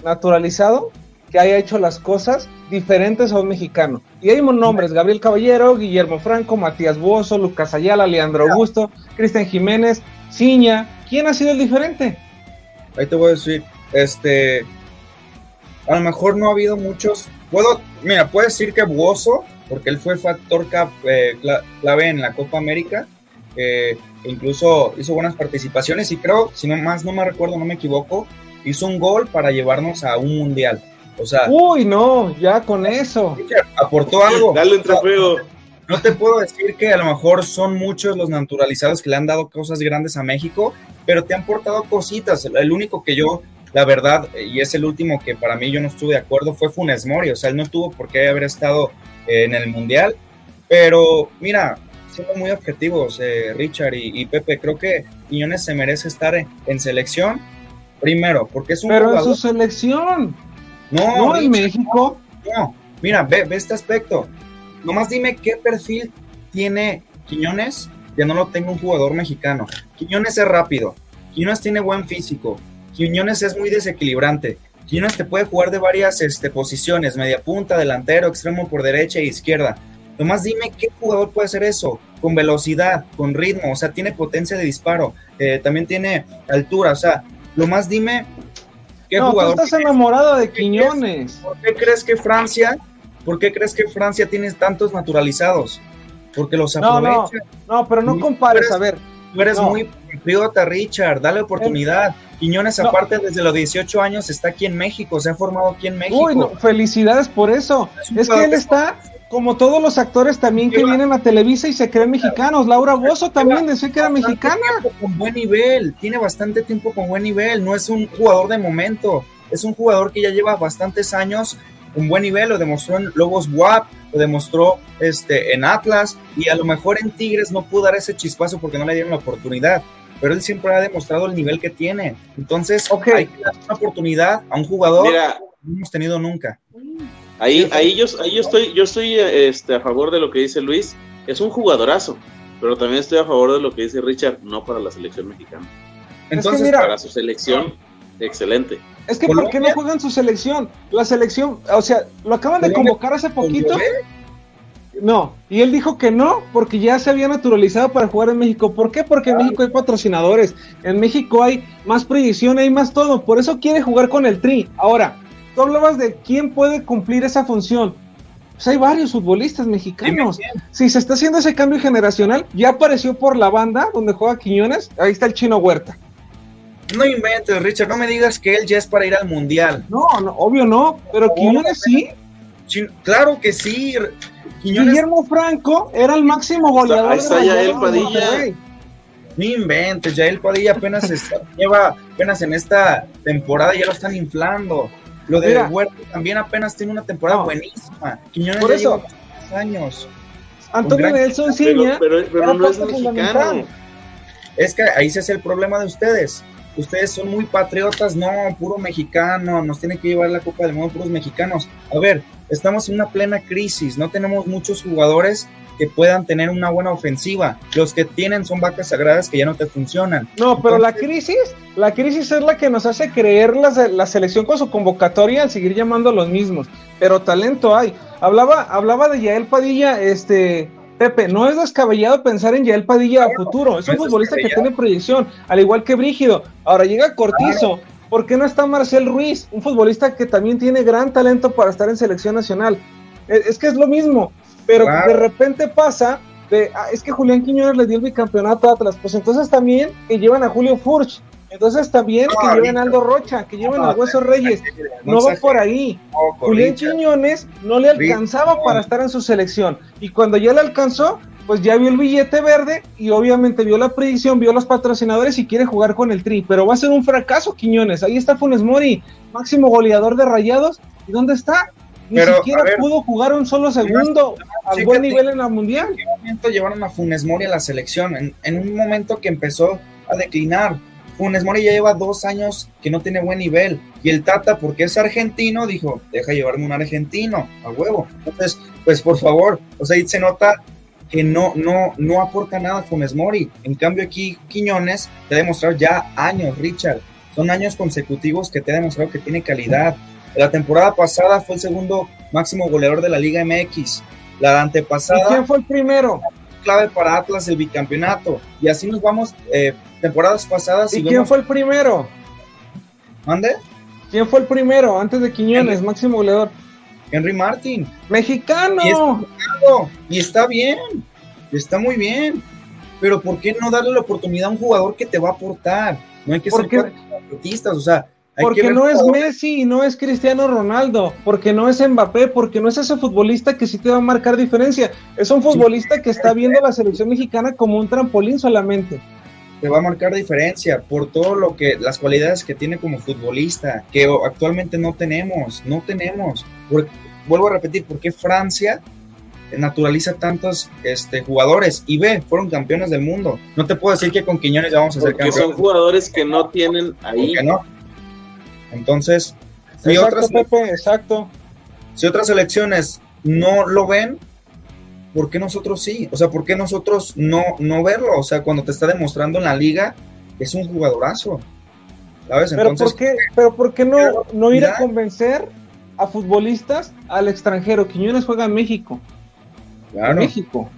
naturalizado que haya hecho las cosas diferentes a un mexicano. Y hay nombres, Gabriel Caballero, Guillermo Franco, Matías Bozo, Lucas Ayala, Leandro Augusto, Cristian Jiménez, Ciña. ¿Quién ha sido el diferente? Ahí te voy a decir, este, a lo mejor no ha habido muchos, puedo, mira, puedo decir que Bozo, porque él fue factor eh, clave en la Copa América, eh, incluso hizo buenas participaciones y creo, si no más no me recuerdo, no me equivoco, hizo un gol para llevarnos a un mundial. O sea, uy, no, ya con eso. Aportó algo. Dale un trofeo. No te puedo decir que a lo mejor son muchos los naturalizados que le han dado cosas grandes a México, pero te han portado cositas. El único que yo, la verdad, y es el último que para mí yo no estuve de acuerdo, fue Funes Mori. O sea, él no tuvo por qué haber estado en el Mundial. Pero mira, siendo muy objetivos, eh, Richard y, y, Pepe, creo que Quiñones se merece estar en, en selección. Primero, porque es un Pero jugador... en su selección. No, no en México. No, mira, ve, ve, este aspecto. Nomás dime qué perfil tiene Quiñones que no lo tenga un jugador mexicano. Quiñones es rápido, Quiñones tiene buen físico, Quiñones es muy desequilibrante. Quiñones te puede jugar de varias este, posiciones, media punta, delantero, extremo por derecha e izquierda. Nomás dime qué jugador puede hacer eso, con velocidad, con ritmo, o sea, tiene potencia de disparo, eh, también tiene altura, o sea, lo más dime ¿Qué no, jugador tú estás enamorado de Quiñones. ¿Por qué crees que Francia, por qué crees que Francia tiene tantos naturalizados? Porque los No, aprovecha. no, no, pero no compares, eres- a ver. Tú eres No. muy patriota, Richard. Dale oportunidad. Quiñones, No. aparte, desde los 18 años está aquí en México. Se ha formado aquí en México. Uy, no, felicidades por eso. Es que él está, como todos los actores también que vienen a Televisa y se creen mexicanos. Laura Bozo también decía que era mexicana. Con buen nivel. Tiene bastante tiempo con buen nivel. No es un jugador de momento. Es un jugador que ya lleva bastantes años con buen nivel. Lo demostró en Lobos WAP. Lo demostró este, en Atlas. Y a lo mejor en Tigres no pudo dar ese chispazo porque no le dieron la oportunidad. Pero él siempre ha demostrado el nivel que tiene. Entonces, Ok. hay que dar una oportunidad a un jugador Mira, que no hemos tenido nunca. Ahí, ahí yo, ahí yo estoy, yo estoy este, a favor de lo que dice Luis. Es un jugadorazo, pero también estoy a favor de lo que dice Richard, no para la selección mexicana. Entonces, mira, Para su selección, excelente. Es que ¿por qué no Colombia- juegan su selección? La selección, o sea, lo acaban de Colombia- convocar hace poquito. ¿Con No, y él dijo que no, porque ya se había naturalizado para jugar en México. ¿Por qué? Porque en México hay patrocinadores, en México hay más proyección, hay más todo, por eso quiere jugar con el Tri. Ahora, tú hablabas de quién puede cumplir esa función. Pues hay varios futbolistas mexicanos. Si se está haciendo ese cambio generacional, ya apareció por la banda donde juega Quiñones, ahí está el chino Huerta. No inventes, Richard, no me digas que él ya es para ir al mundial. No, no, obvio no, pero Quiñones sí. Chin- Claro que sí. Quiñones, Guillermo Franco era el máximo goleador Ahí está de Yael Padilla. No inventes, ya el Padilla apenas está- lleva apenas en esta temporada, ya lo están inflando. Lo de Mira. Huerta también apenas tiene una temporada No. buenísima. Quiñones Por eso. años. Antonio Nelson Pero, Ciña pero, pero no es mexicano. Es que ahí se hace el problema de ustedes. Ustedes son muy patriotas, no, puro mexicano, nos tiene que llevar la Copa del Mundo puros mexicanos. A ver, estamos en una plena crisis, no tenemos muchos jugadores que puedan tener una buena ofensiva. Los que tienen son vacas sagradas que ya no te funcionan. No, pero la crisis, la crisis es la que nos hace creer la, la selección con su convocatoria al seguir llamando a los mismos. Pero talento hay. Hablaba, hablaba de Yael Padilla, este Pepe, no es descabellado pensar en Yael Padilla a futuro. Es un no es futbolista que tiene proyección, al igual que Brígido. Ahora llega Cortizo. ¿Por qué no está Marcel Ruiz? Un futbolista que también tiene gran talento para estar en selección nacional. Es, es que es lo mismo, pero de repente pasa de, ah, es que Julián Quiñones le dio el bicampeonato a Atlas, pues entonces también que llevan a Julio Furch, entonces también No, que lleven a Aldo Rocha, que lleven No, a Hueso Reyes, no va por ahí. Julián Richard. Quiñones no le alcanzaba para estar en su selección. Y cuando ya le alcanzó, pues ya vio el billete verde y obviamente vio la predicción, vio los patrocinadores y quiere jugar con el Tri. Pero va a ser un fracaso, Quiñones. Ahí está Funes Mori, máximo goleador de rayados. ¿Y dónde está? Ni Pero, siquiera ver, pudo jugar un solo segundo a chécate. buen nivel en la mundial. ¿En qué momento llevaron a Funes Mori a la selección? En, en un momento que empezó a declinar. Funes Mori ya lleva dos años que no tiene buen nivel. Y el Tata, porque es argentino, dijo, deja llevarme un argentino, a huevo. Entonces, pues por favor, o sea, ahí se nota que no, no, no aporta nada Funes Mori. En cambio aquí Quiñones te ha demostrado ya años, Richard. Son años consecutivos que te ha demostrado que tiene calidad. La temporada pasada fue el segundo máximo goleador de la Liga MX. La ¿Y antepasada quién fue el primero? clave para Atlas el bicampeonato. Y así nos vamos eh, temporadas pasadas. ¿Y y quién vemos- fue el primero? ¿Mande? ¿Quién fue el primero antes de Quiñones, máximo goleador? Henry Martin. ¡Mexicano! Y es mexicano, Y está bien. Está muy bien. Pero ¿por qué no darle la oportunidad a un jugador que te va a aportar? No hay que ser patriotistas, o sea, Porque no es Messi y no es Cristiano Ronaldo, porque no es Mbappé, porque no es ese futbolista que sí te va a marcar diferencia. Es un futbolista que está viendo la selección mexicana como un trampolín solamente. te va a marcar diferencia por todo lo que las cualidades que tiene como futbolista que actualmente no tenemos, no tenemos. Por- vuelvo a repetir, ¿por qué Francia naturaliza tantos este, jugadores y ve, fueron campeones del mundo? No te puedo decir que con Quiñones ya vamos a ser Porque son campeones, jugadores que no tienen ahí. Entonces, si exacto, otras, Pepe, exacto. si otras selecciones no lo ven, ¿por qué nosotros sí? O sea, ¿por qué nosotros no, no verlo? O sea, cuando te está demostrando en la liga, es un jugadorazo. ¿Sabes? Pero Entonces, ¿por qué, pero ¿por qué no, no ir a convencer a futbolistas al extranjero? Quiñones juega en México. En claro. México.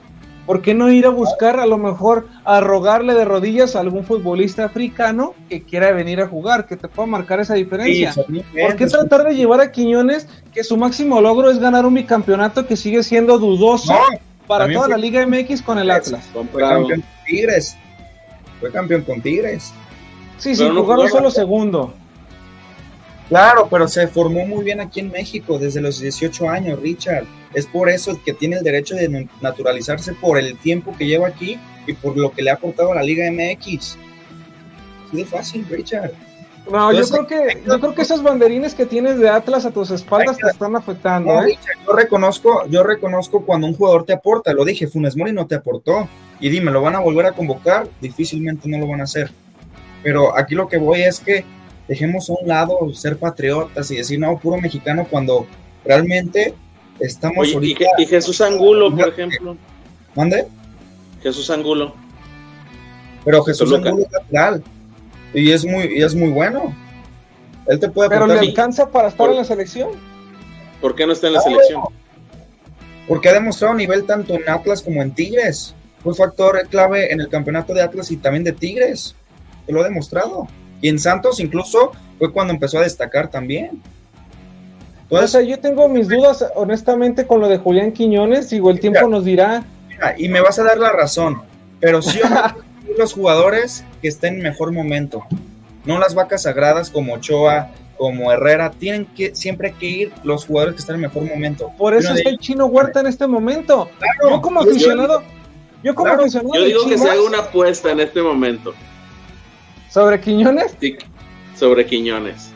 ¿Por qué no ir a buscar a lo mejor a rogarle de rodillas a algún futbolista africano que quiera venir a jugar, que te pueda marcar esa diferencia? ¿Por qué tratar de llevar a Quiñones que su máximo logro es ganar un bicampeonato que sigue siendo dudoso para toda la Liga MX con el Atlas? Fue campeón con Tigres. Fue campeón con Tigres. Sí, sí, jugaron solo segundo. Claro, pero se formó muy bien aquí en México desde los 18 años, Richard. Es por eso que tiene el derecho de naturalizarse por el tiempo que lleva aquí y por lo que le ha aportado a la Liga MX. Así de fácil, Richard. No, yo creo que yo creo que esos banderines que tienes de Atlas a tus espaldas te están afectando. ¿eh? yo reconozco, yo reconozco cuando un jugador te aporta. Lo dije, Funes Mori no te aportó. Y dime, ¿lo van a volver a convocar? Difícilmente no lo van a hacer. Pero aquí lo que voy es que dejemos a un lado ser patriotas y decir, no, puro mexicano, cuando realmente estamos ahorita... y, Jesús Angulo, por ejemplo. ¿Mande? Jesús Angulo. Pero Jesús Angulo es natural. Y es muy, y es muy bueno. Él te puede Pero le alcanza para estar en la selección. ¿Por qué no está en la selección? Porque ha demostrado nivel tanto en Atlas como en Tigres. Fue factor clave en el campeonato de Atlas y también de Tigres. Te lo ha demostrado. Y en Santos incluso fue cuando empezó a destacar también. o sea, yo tengo mis dudas, honestamente, con lo de Julián Quiñones. Digo, el tiempo nos dirá. y me vas a dar la razón, pero sí los jugadores que estén en mejor momento. No las vacas sagradas como Ochoa, como Herrera, tienen que siempre que ir los jugadores que están en mejor momento. Por eso está el Chino Huerta en este momento. yo como aficionado, yo como aficionado. Yo digo que se haga una apuesta en este momento. ¿Sobre Quiñones? Sí, sobre Quiñones.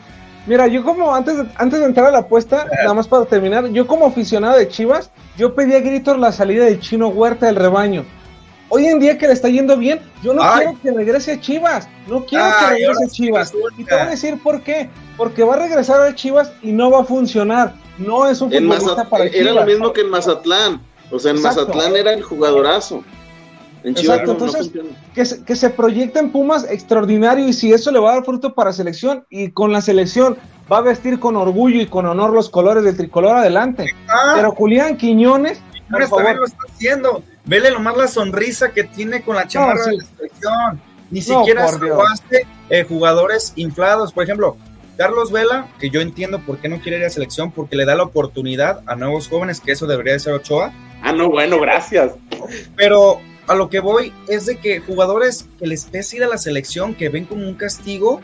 Mira, yo como antes de, antes de entrar a la apuesta, nada más para terminar, yo como aficionado de Chivas, yo pedí a gritos la salida del chino Huerta del rebaño. Hoy en día que le está yendo bien, yo no quiero que regrese a Chivas, no quiero que regrese a Chivas. Y te voy a decir por qué, porque va a regresar a Chivas y no va a funcionar. No es un futbolista para Chivas. Era lo mismo que en Mazatlán, o sea, en Mazatlán era el jugadorazo. Exacto, entonces que, se, que se proyecta en Pumas extraordinario y si eso le va a dar fruto para selección y con la selección va a vestir con orgullo y con honor los colores del tricolor adelante. Ah. Pero Julián Quiñones, por favor, lo está haciendo. Vele nomás la sonrisa que tiene con la chamarra de la selección. Ni siquiera se eh, jugadores inflados. Por ejemplo, Carlos Vela, que yo entiendo por qué no quiere ir a selección, porque le da la oportunidad a nuevos jóvenes, que eso debería de ser Ochoa. Ah, no, bueno, gracias. Pero a lo que voy es de que jugadores que les pese ir a la selección, que ven como un castigo,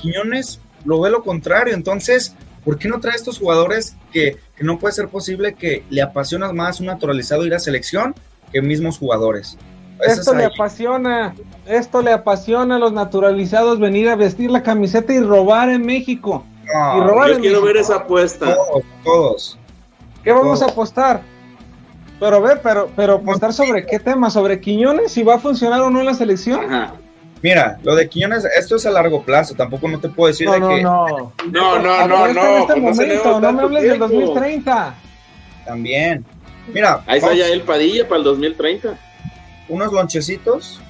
Quiñones lo ve lo contrario. Entonces, ¿por qué no trae estos jugadores que, no puede ser posible que le apasiona más un naturalizado ir a selección que mismos jugadores? esto le apasiona, esto le apasiona a los naturalizados venir a vestir la camiseta y robar en México. y robar yo quiero ver esa apuesta. Todos, todos. ¿Qué vamos a apostar? Pero ver, pero, pero apostar sobre qué tema, sobre Quiñones, si va a funcionar o no en la selección. Mira, lo de Quiñones, esto es a largo plazo, tampoco no te puedo decir de que. No, no, no, no, no. En este momento, no me hables del 2030. También. Mira. Ahí está ya el Padilla para el 2030. Unos lonchecitos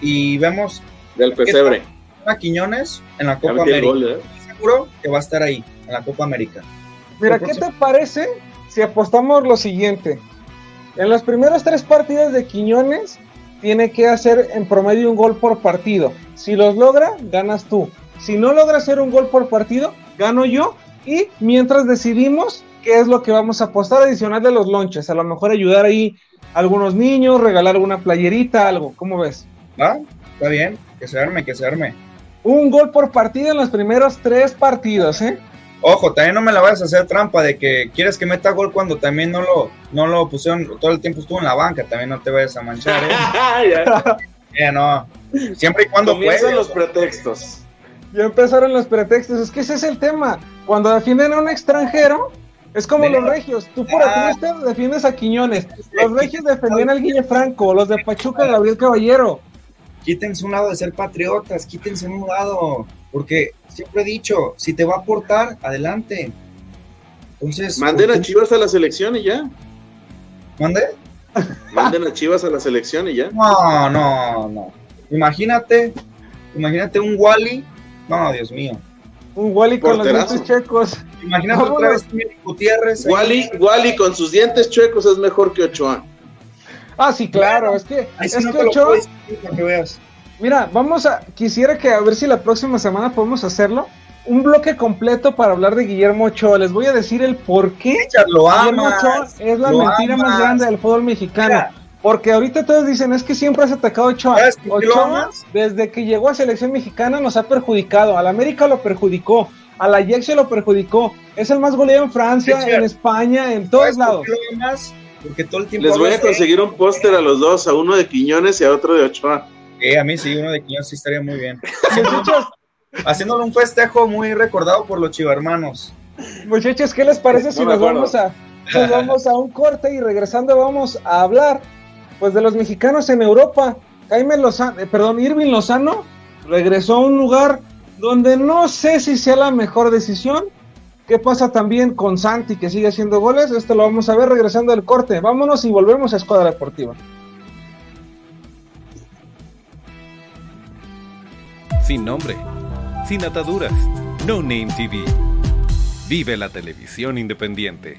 y vemos. Del pesebre. A Quiñones en la Copa América. ¿eh? Seguro que va a estar ahí, en la Copa América. Mira, ¿qué te parece si apostamos lo siguiente? En los primeros tres partidos de Quiñones, tiene que hacer en promedio un gol por partido. Si los logra, ganas tú. Si no logra hacer un gol por partido, gano yo. Y mientras decidimos qué es lo que vamos a apostar adicional de los lonches. A lo mejor ayudar ahí a algunos niños, regalar una playerita, algo. ¿Cómo ves? Ah, está bien. Que se arme, que se arme. Un gol por partido en los primeros tres partidos, ¿eh? Ojo, también no me la vayas a hacer trampa de que quieres que meta gol cuando también no lo, no lo pusieron, todo el tiempo estuvo en la banca, también no te vayas a manchar. ¿eh? ya. no. Siempre y cuando Comienzan los pretextos. Ya empezaron los pretextos, es que ese es el tema. Cuando defienden a un extranjero, es como los regios. Tú por aquí defiendes a Quiñones. Los regios defendían al Guille Franco, los de Pachuca, Gabriel Caballero. Quítense un lado de ser patriotas, quítense un lado. Porque siempre he dicho, si te va a aportar, adelante. Entonces. Manden a Chivas a la selección y ya. ¿Mande? Manden a Chivas a la selección y ya. No, no, no. Imagínate, imagínate un Wally. No, Dios mío. Un Wally con los dientes chuecos. Imagínate otra vez Gutiérrez. Wally, Wally con sus dientes chuecos es mejor que Ochoa. Ah, sí, claro, es que, es que Ochoa, Mira, vamos a, quisiera que a ver si la próxima semana podemos hacerlo. Un bloque completo para hablar de Guillermo Ochoa. Les voy a decir el por qué lo Guillermo Ochoa es la mentira más grande del fútbol mexicano. porque ahorita todos dicen, es que siempre has atacado a Ochoa. Ochoa, desde que llegó a selección mexicana, nos ha perjudicado. Al América lo perjudicó. A la Ajax lo perjudicó. Es el más goleado en Francia, en España, en todos lados. Porque todo el tiempo Les voy a conseguir un póster a los dos, a uno de Quiñones y a otro de Ochoa. Eh, a mí sí, uno de Quiñones sí estaría muy bien. Haciéndole un festejo muy recordado por los chivarmanos. Muchachos, ¿qué les parece si nos vamos a vamos a un corte y regresando vamos a hablar pues de los mexicanos en Europa? Jaime Lozano, eh, perdón, Irving Lozano regresó a un lugar donde no sé si sea la mejor decisión. ¿Qué pasa también con Santi que sigue haciendo goles? Esto lo vamos a ver regresando del corte. Vámonos y volvemos a Escuadra Deportiva. Sin nombre, sin ataduras, No Name TV. Vive la televisión independiente.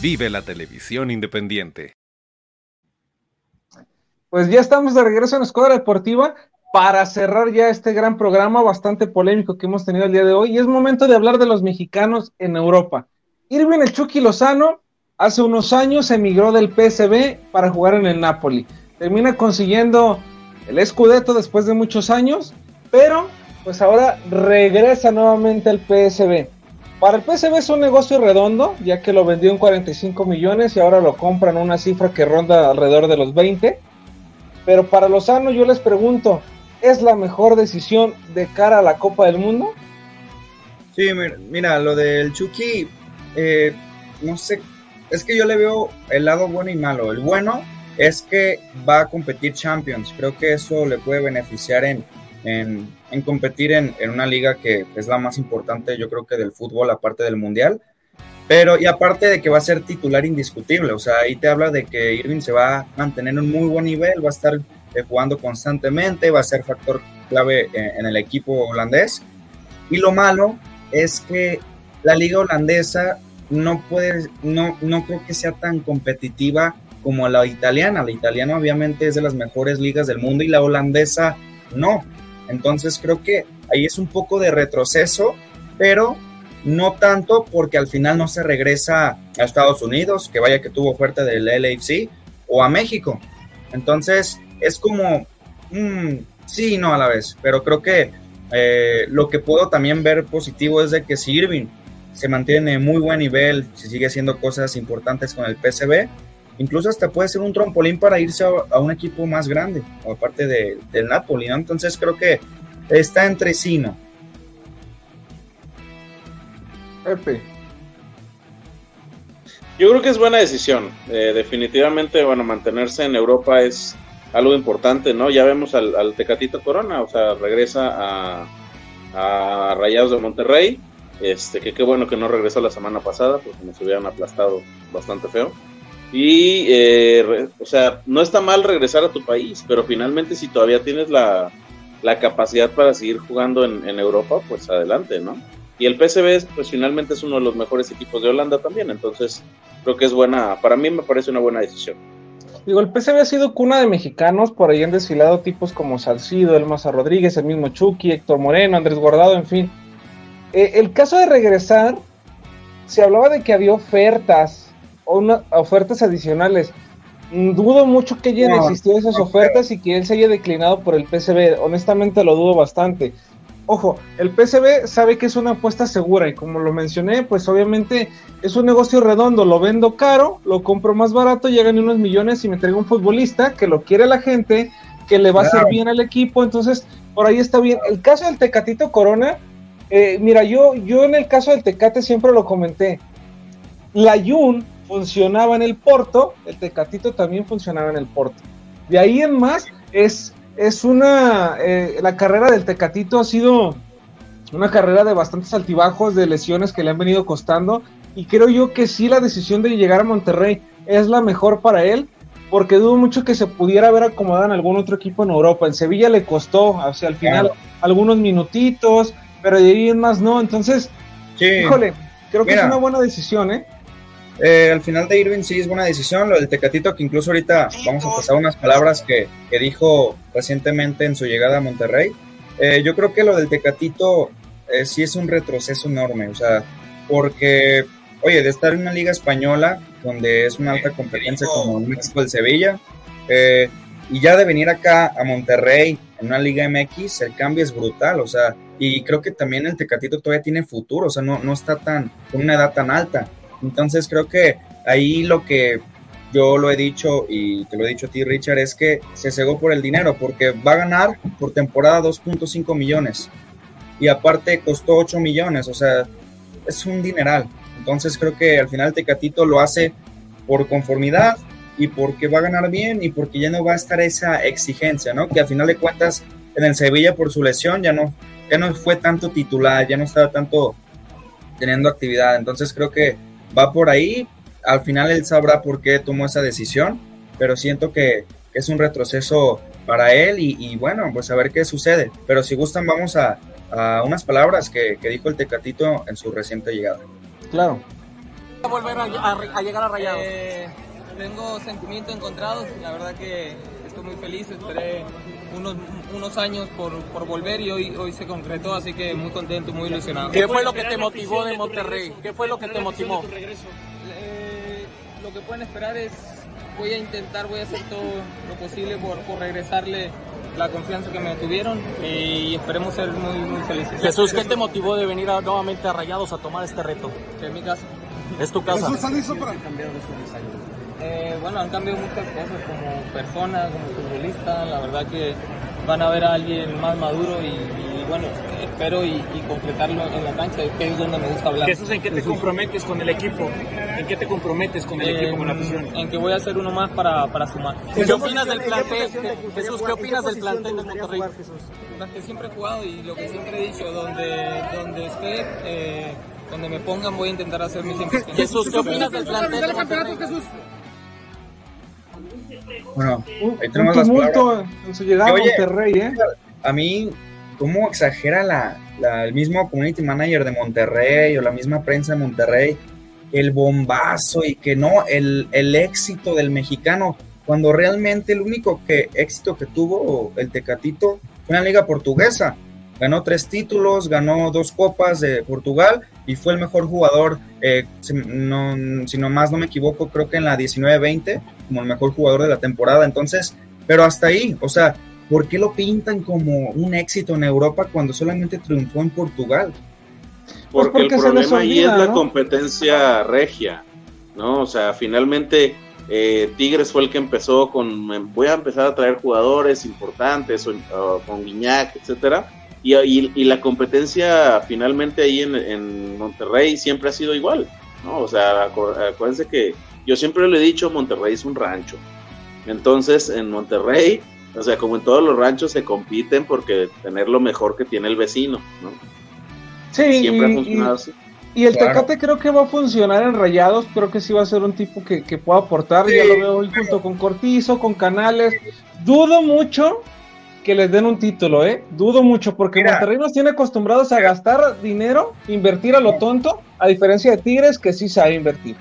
Vive la televisión independiente. Pues ya estamos de regreso en Escuadra Deportiva para cerrar ya este gran programa bastante polémico que hemos tenido el día de hoy. Y es momento de hablar de los mexicanos en Europa. Irving el Chucky Lozano hace unos años emigró del PSB para jugar en el Napoli. Termina consiguiendo el Scudetto después de muchos años, pero pues ahora regresa nuevamente al PSB. Para el PSV es un negocio redondo, ya que lo vendió en 45 millones y ahora lo compran una cifra que ronda alrededor de los 20. Pero para Lozano yo les pregunto, ¿es la mejor decisión de cara a la Copa del Mundo? Sí, mira, lo del Chucky, eh, no sé, es que yo le veo el lado bueno y malo. El bueno es que va a competir Champions, creo que eso le puede beneficiar en, en, competir en, una liga que es la más importante, yo creo que del fútbol, aparte del mundial. Pero, y aparte de que va a ser titular indiscutible, o sea, ahí te habla de que Irving se va a mantener en un muy buen nivel, va a estar eh, jugando constantemente, va a ser factor clave en, en el equipo holandés. Y lo malo es que la liga holandesa no puede, no, no creo que sea tan competitiva como la italiana. La italiana obviamente es de las mejores ligas del mundo y la holandesa no. Entonces creo que ahí es un poco de retroceso, pero no tanto porque al final no se regresa a Estados Unidos, que vaya que tuvo oferta del LAFC, o a México. Entonces es como, mm, sí y no a la vez, pero creo que eh, lo que puedo también ver positivo es de que si Irving se mantiene muy buen nivel, si sigue haciendo cosas importantes con el PCB, incluso hasta puede ser un trompolín para irse a, un equipo más grande, aparte de, del Napoli, ¿no? Entonces creo que está entre sí, ¿no? Pepe. Yo creo que es buena decisión. Eh, definitivamente, bueno, mantenerse en Europa es algo importante, ¿no? Ya vemos al, Tecatito Corona, o sea, regresa a, a Rayados de Monterrey. Este, que qué bueno que no regresó la semana pasada, porque nos hubieran aplastado bastante feo. Y, eh, o sea, no está mal regresar a tu país, pero finalmente si todavía tienes la, la capacidad para seguir jugando en, Europa, pues adelante, ¿no? Y el PSV, pues finalmente es uno de los mejores equipos de Holanda también, entonces creo que es buena, para mí me parece una buena decisión. Digo, el PSV ha sido cuna de mexicanos, por ahí han desfilado tipos como Salcido, El Maza Rodríguez, el mismo Chucky, Héctor Moreno, Andrés Guardado, en fin. Eh, el caso de regresar, se hablaba de que había ofertas una, ofertas adicionales. Mm, dudo mucho que hayan existido esas ofertas y que él se haya declinado por el PSV. Honestamente lo dudo bastante. Ojo, el PSV sabe que es una apuesta segura y como lo mencioné, pues obviamente es un negocio redondo. Lo vendo caro, lo compro más barato, llegan unos millones y me traigo un futbolista que lo quiere la gente, que le va a hacer bien al equipo. Entonces, por ahí está bien. El caso del Tecatito Corona, eh, mira, yo, yo en el caso del Tecate siempre lo comenté. La Jun funcionaba en el Porto, el Tecatito también funcionaba en el Porto. De ahí en más, es es una. Eh, la carrera del Tecatito ha sido una carrera de bastantes altibajos, de lesiones que le han venido costando. Y creo yo que sí, la decisión de llegar a Monterrey es la mejor para él, porque dudo mucho que se pudiera haber acomodado en algún otro equipo en Europa. En Sevilla le costó, hacia el final, algunos minutitos, pero de ahí en más no. Entonces, híjole, creo que es una buena decisión, ¿eh? Eh, al final de Irving sí es buena decisión, lo del Tecatito, que incluso ahorita vamos a pasar unas palabras que, dijo recientemente en su llegada a Monterrey. Eh, yo creo que lo del Tecatito eh, sí es un retroceso enorme, o sea, porque, oye, de estar en una liga española, donde es una alta competencia como el México del Sevilla, y ya de venir acá a Monterrey en una liga MX, el cambio es brutal, o sea, y creo que también el Tecatito todavía tiene futuro, o sea, no, no está tan, con una edad tan alta. Entonces creo que ahí lo que yo lo he dicho y te lo he dicho a ti, Richard, es que se cegó por el dinero, porque va a ganar por temporada 2.5 millones y aparte costó 8 millones, o sea, es un dineral. Entonces creo que al final Tecatito lo hace por conformidad y porque va a ganar bien y porque ya no va a estar esa exigencia, ¿no? Que al final de cuentas en el Sevilla por su lesión ya no, ya no fue tanto titular, ya no estaba tanto teniendo actividad. Entonces creo que va por ahí. Al final él sabrá por qué tomó esa decisión, pero siento que, es un retroceso para él y, bueno, pues a ver qué sucede. Pero si gustan, vamos a, unas palabras que, dijo el Tecatito en su reciente llegada. Claro. volver a, llegar a Rayados? Eh, tengo sentimientos encontrados, la verdad que estoy muy feliz, esperé unos, unos años por, por, volver y hoy, hoy se concretó, así que muy contento, muy ilusionado. ¿Qué fue lo que te motivó de Monterrey? ¿Qué fue lo que te motivó? Eh, lo que pueden esperar es, voy a intentar, voy a hacer todo lo posible por, por regresarle la confianza que me tuvieron y esperemos ser muy, muy felices. Jesús, ¿qué te motivó de venir nuevamente a Rayados a tomar este reto? En mi casa. ¿Es tu casa? Jesús, para cambiar de eh, bueno, han cambiado muchas cosas como persona, como futbolista. La verdad que van a ver a alguien más maduro y, bueno, espero y, concretarlo en la cancha, que es donde me gusta hablar. Jesús, ¿en qué te comprometes con el equipo? ¿En qué te comprometes con el equipo, con la afición? En que voy a hacer uno más para, para sumar. ¿Qué opinas del plantel? Jesús, ¿qué opinas del plantel de Monterrey? Las que siempre he jugado y lo que siempre he dicho, donde, donde esté... Eh, donde me pongan voy a intentar hacer mi 100%. Jesús, ¿qué opinas del plantel de Monterrey? Bueno, ahí tenemos las palabras. en su llegada a Monterrey, ¿eh? A mí, ¿cómo exagera la, el mismo community manager de Monterrey o la misma prensa de Monterrey el bombazo y que no, el, el éxito del mexicano, cuando realmente el único que, éxito que tuvo el Tecatito fue en la liga portuguesa. Ganó tres títulos, ganó dos copas de Portugal y fue el mejor jugador, eh, si, no, si más no me equivoco, creo que en la 19-20 como el mejor jugador de la temporada. Entonces, pero hasta ahí, o sea, ¿por qué lo pintan como un éxito en Europa cuando solamente triunfó en Portugal? Porque, el problema ahí es la competencia regia, ¿no? O sea, finalmente eh, Tigres fue el que empezó con, voy a empezar a traer jugadores importantes, con Guiñac, etcétera, y, y, la competencia finalmente ahí en, en, Monterrey siempre ha sido igual, ¿no? O sea, acuérdense que yo siempre le he dicho, Monterrey es un rancho. Entonces, en Monterrey, o sea, como en todos los ranchos se compiten porque tener lo mejor que tiene el vecino, ¿no? Sí, siempre ha funcionado así. Y el Tecate creo que va a funcionar en Rayados, creo que sí va a ser un tipo que, que pueda aportar, ya lo veo hoy junto con Cortizo, con Canales. Dudo mucho que les den un título, ¿eh? Dudo mucho, porque Monterrey nos tiene acostumbrados a gastar dinero, invertir a lo tonto, a diferencia de Tigres que sí sabe invertir.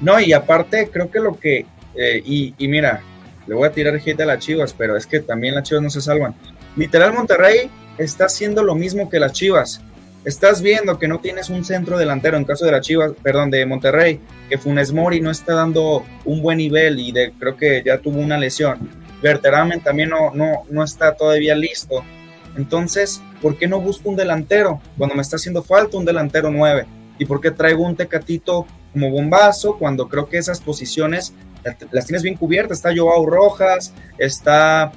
No, y aparte creo que lo que, eh, y, y, mira, le voy a tirar hate a las Chivas, pero es que también las Chivas no se salvan. Literal Monterrey está haciendo lo mismo que las Chivas estás viendo que no tienes un centro delantero en caso de la Chivas, perdón, de Monterrey, que Funes Mori no está dando un buen nivel y de, creo que ya tuvo una lesión. Verteramen también no, no, no está todavía listo. Entonces, ¿por qué no busco un delantero cuando me está haciendo falta un delantero 9? ¿Y por qué traigo un tecatito como bombazo cuando creo que esas posiciones las tienes bien cubiertas? Está Joao Rojas, está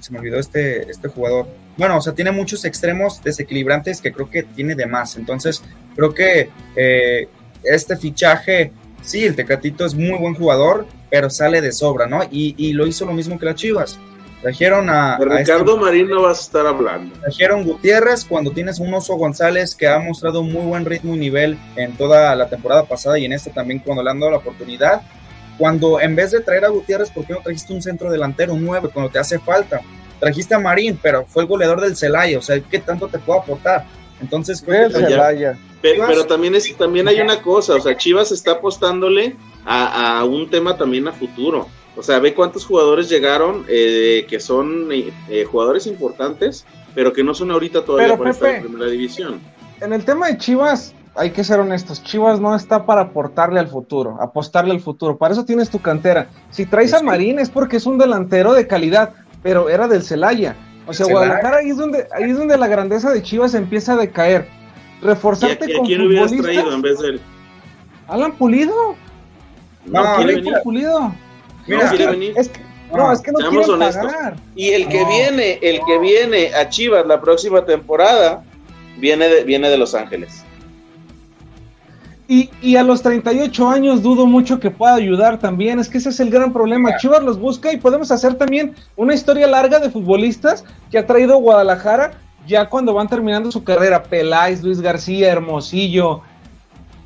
se me olvidó este, este jugador. Bueno, o sea, tiene muchos extremos desequilibrantes que creo que tiene de más. Entonces, creo que eh, este fichaje, sí, el Tecatito es muy buen jugador, pero sale de sobra, ¿no? Y, lo hizo lo mismo que las Chivas. Trajeron a. Ricardo este Marín no vas a estar hablando. Trajeron Gutiérrez cuando tienes un Oso González que ha mostrado muy buen ritmo y nivel en toda la temporada pasada y en este también cuando le han dado la oportunidad. Cuando en vez de traer a Gutiérrez, ¿por qué no trajiste un centro delantero, un 9, cuando te hace falta? Trajiste a Marín, pero fue el goleador del Celaya, o sea, ¿qué tanto te puedo aportar? Entonces, creo que Celaya. Pero, pero, también, es, también hay una cosa, o sea, Chivas está apostándole a, un tema también a futuro. O sea, ve cuántos jugadores llegaron eh, que son eh, jugadores importantes, pero que no son ahorita todavía para estar en primera división. En el tema de Chivas, hay que ser honestos, Chivas no está para aportarle al futuro, apostarle al futuro. Para eso tienes tu cantera. Si traes a Marín es porque es un delantero de calidad, pero era del Celaya. O sea, Guadalajara ahí es donde ahí es donde la grandeza de Chivas empieza a decaer. Reforzarte con quién hubieras traído en vez de él? Alan Pulido. No, no. Pulido. Mira, no quiere venir. Es que, no, es que no quieren honestos. Y el que viene, el que viene a Chivas la próxima temporada viene de, viene de Los Ángeles. Y, a los 38 años dudo mucho que pueda ayudar también. Es que ese es el gran problema. Chivas los busca y podemos hacer también una historia larga de futbolistas que ha traído Guadalajara ya cuando van terminando su carrera. Peláez, Luis García, Hermosillo,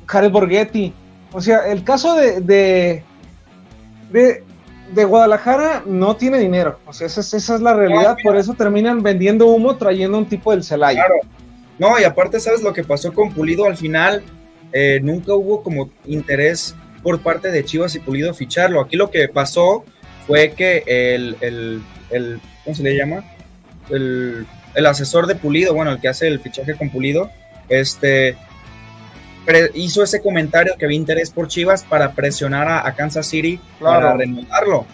Jared Borghetti. O sea, el caso de, de, de, Guadalajara no tiene dinero. O sea, esa, esa es la realidad. Por eso terminan vendiendo humo trayendo un tipo del Celaya. Claro. No, y aparte, ¿sabes lo que pasó con Pulido al final? Eh, nunca hubo como interés por parte de Chivas y Pulido ficharlo. Aquí lo que pasó fue que el, el, ¿cómo se le llama? El, asesor de Pulido, bueno, el que hace el fichaje con Pulido, este, hizo ese comentario que había interés por Chivas para presionar a, Kansas City para renovarlo.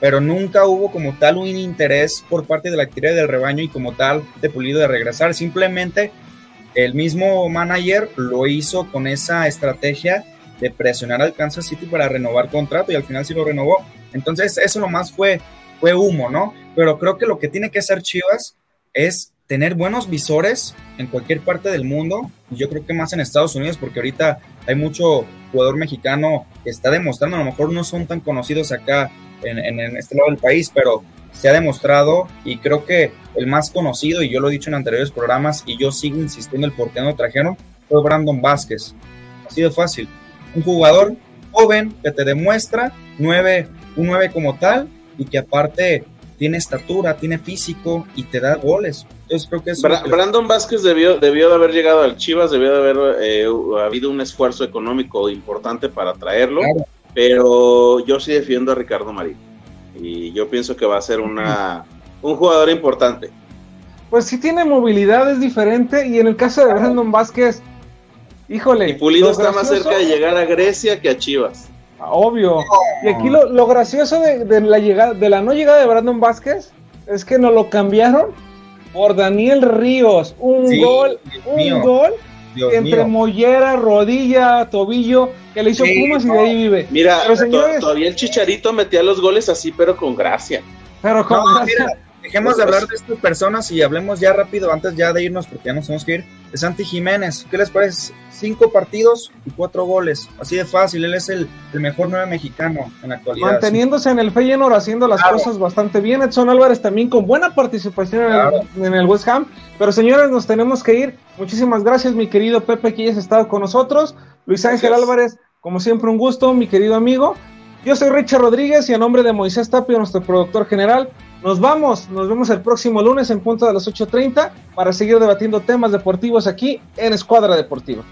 Pero nunca hubo como tal un interés por parte de la actividad del rebaño y como tal de Pulido de regresar. Simplemente el mismo manager lo hizo con esa estrategia de presionar al Kansas City para renovar contrato y al final sí lo renovó. Entonces, eso nomás fue, fue humo, ¿no? Pero creo que lo que tiene que hacer Chivas es tener buenos visores en cualquier parte del mundo. Y yo creo que más en Estados Unidos, porque ahorita hay mucho jugador mexicano que está demostrando, a lo mejor no son tan conocidos acá en, en este lado del país, pero se ha demostrado y creo que el más conocido, y yo lo he dicho en anteriores programas y yo sigo insistiendo el por no trajeron, fue Brandon Vázquez. Ha sido fácil. Un jugador joven que te demuestra nueve, un 9 como tal y que aparte tiene estatura, tiene físico y te da goles. Entonces creo que es... Brandon Vázquez debió, debió de haber llegado al Chivas, debió de haber eh, habido un esfuerzo económico importante para traerlo, pero yo sí defiendo a Ricardo Marín y yo pienso que va a ser una, un jugador importante. Pues sí tiene movilidad, es diferente, y en el caso de Brandon Vázquez, híjole. Y Pulido está más cerca de llegar a Grecia que a Chivas. Obvio. Y aquí lo, gracioso de, la llegada, de la no llegada de Brandon Vázquez es que nos lo cambiaron por Daniel Ríos. Un gol, un gol entre mollera, rodilla, tobillo, que le hizo Pumas y de ahí vive. Mira, todavía el Chicharito metía los goles así, pero con gracia. Pero con gracia. dejemos de hablar de estas personas y hablemos ya rápido, antes ya de irnos, porque ya nos tenemos que ir, de Santi Jiménez. ¿Qué les parece? Cinco partidos y cuatro goles. Así de fácil, él es el, mejor nueve mexicano en la actualidad. Manteniéndose en el Feyenoord, haciendo las cosas bastante bien. Edson Álvarez también con buena participación en, el, West Ham. Pero señores, nos tenemos que ir. Muchísimas gracias, mi querido Pepe, que hayas estado con nosotros. Luis Ángel Álvarez, como siempre, un gusto, mi querido amigo. Yo soy Richard Rodríguez y a nombre de Moisés Tapio, nuestro productor general, nos vamos, nos vemos el próximo lunes en punto de las 8.30 para seguir debatiendo temas deportivos aquí en Escuadra Deportiva.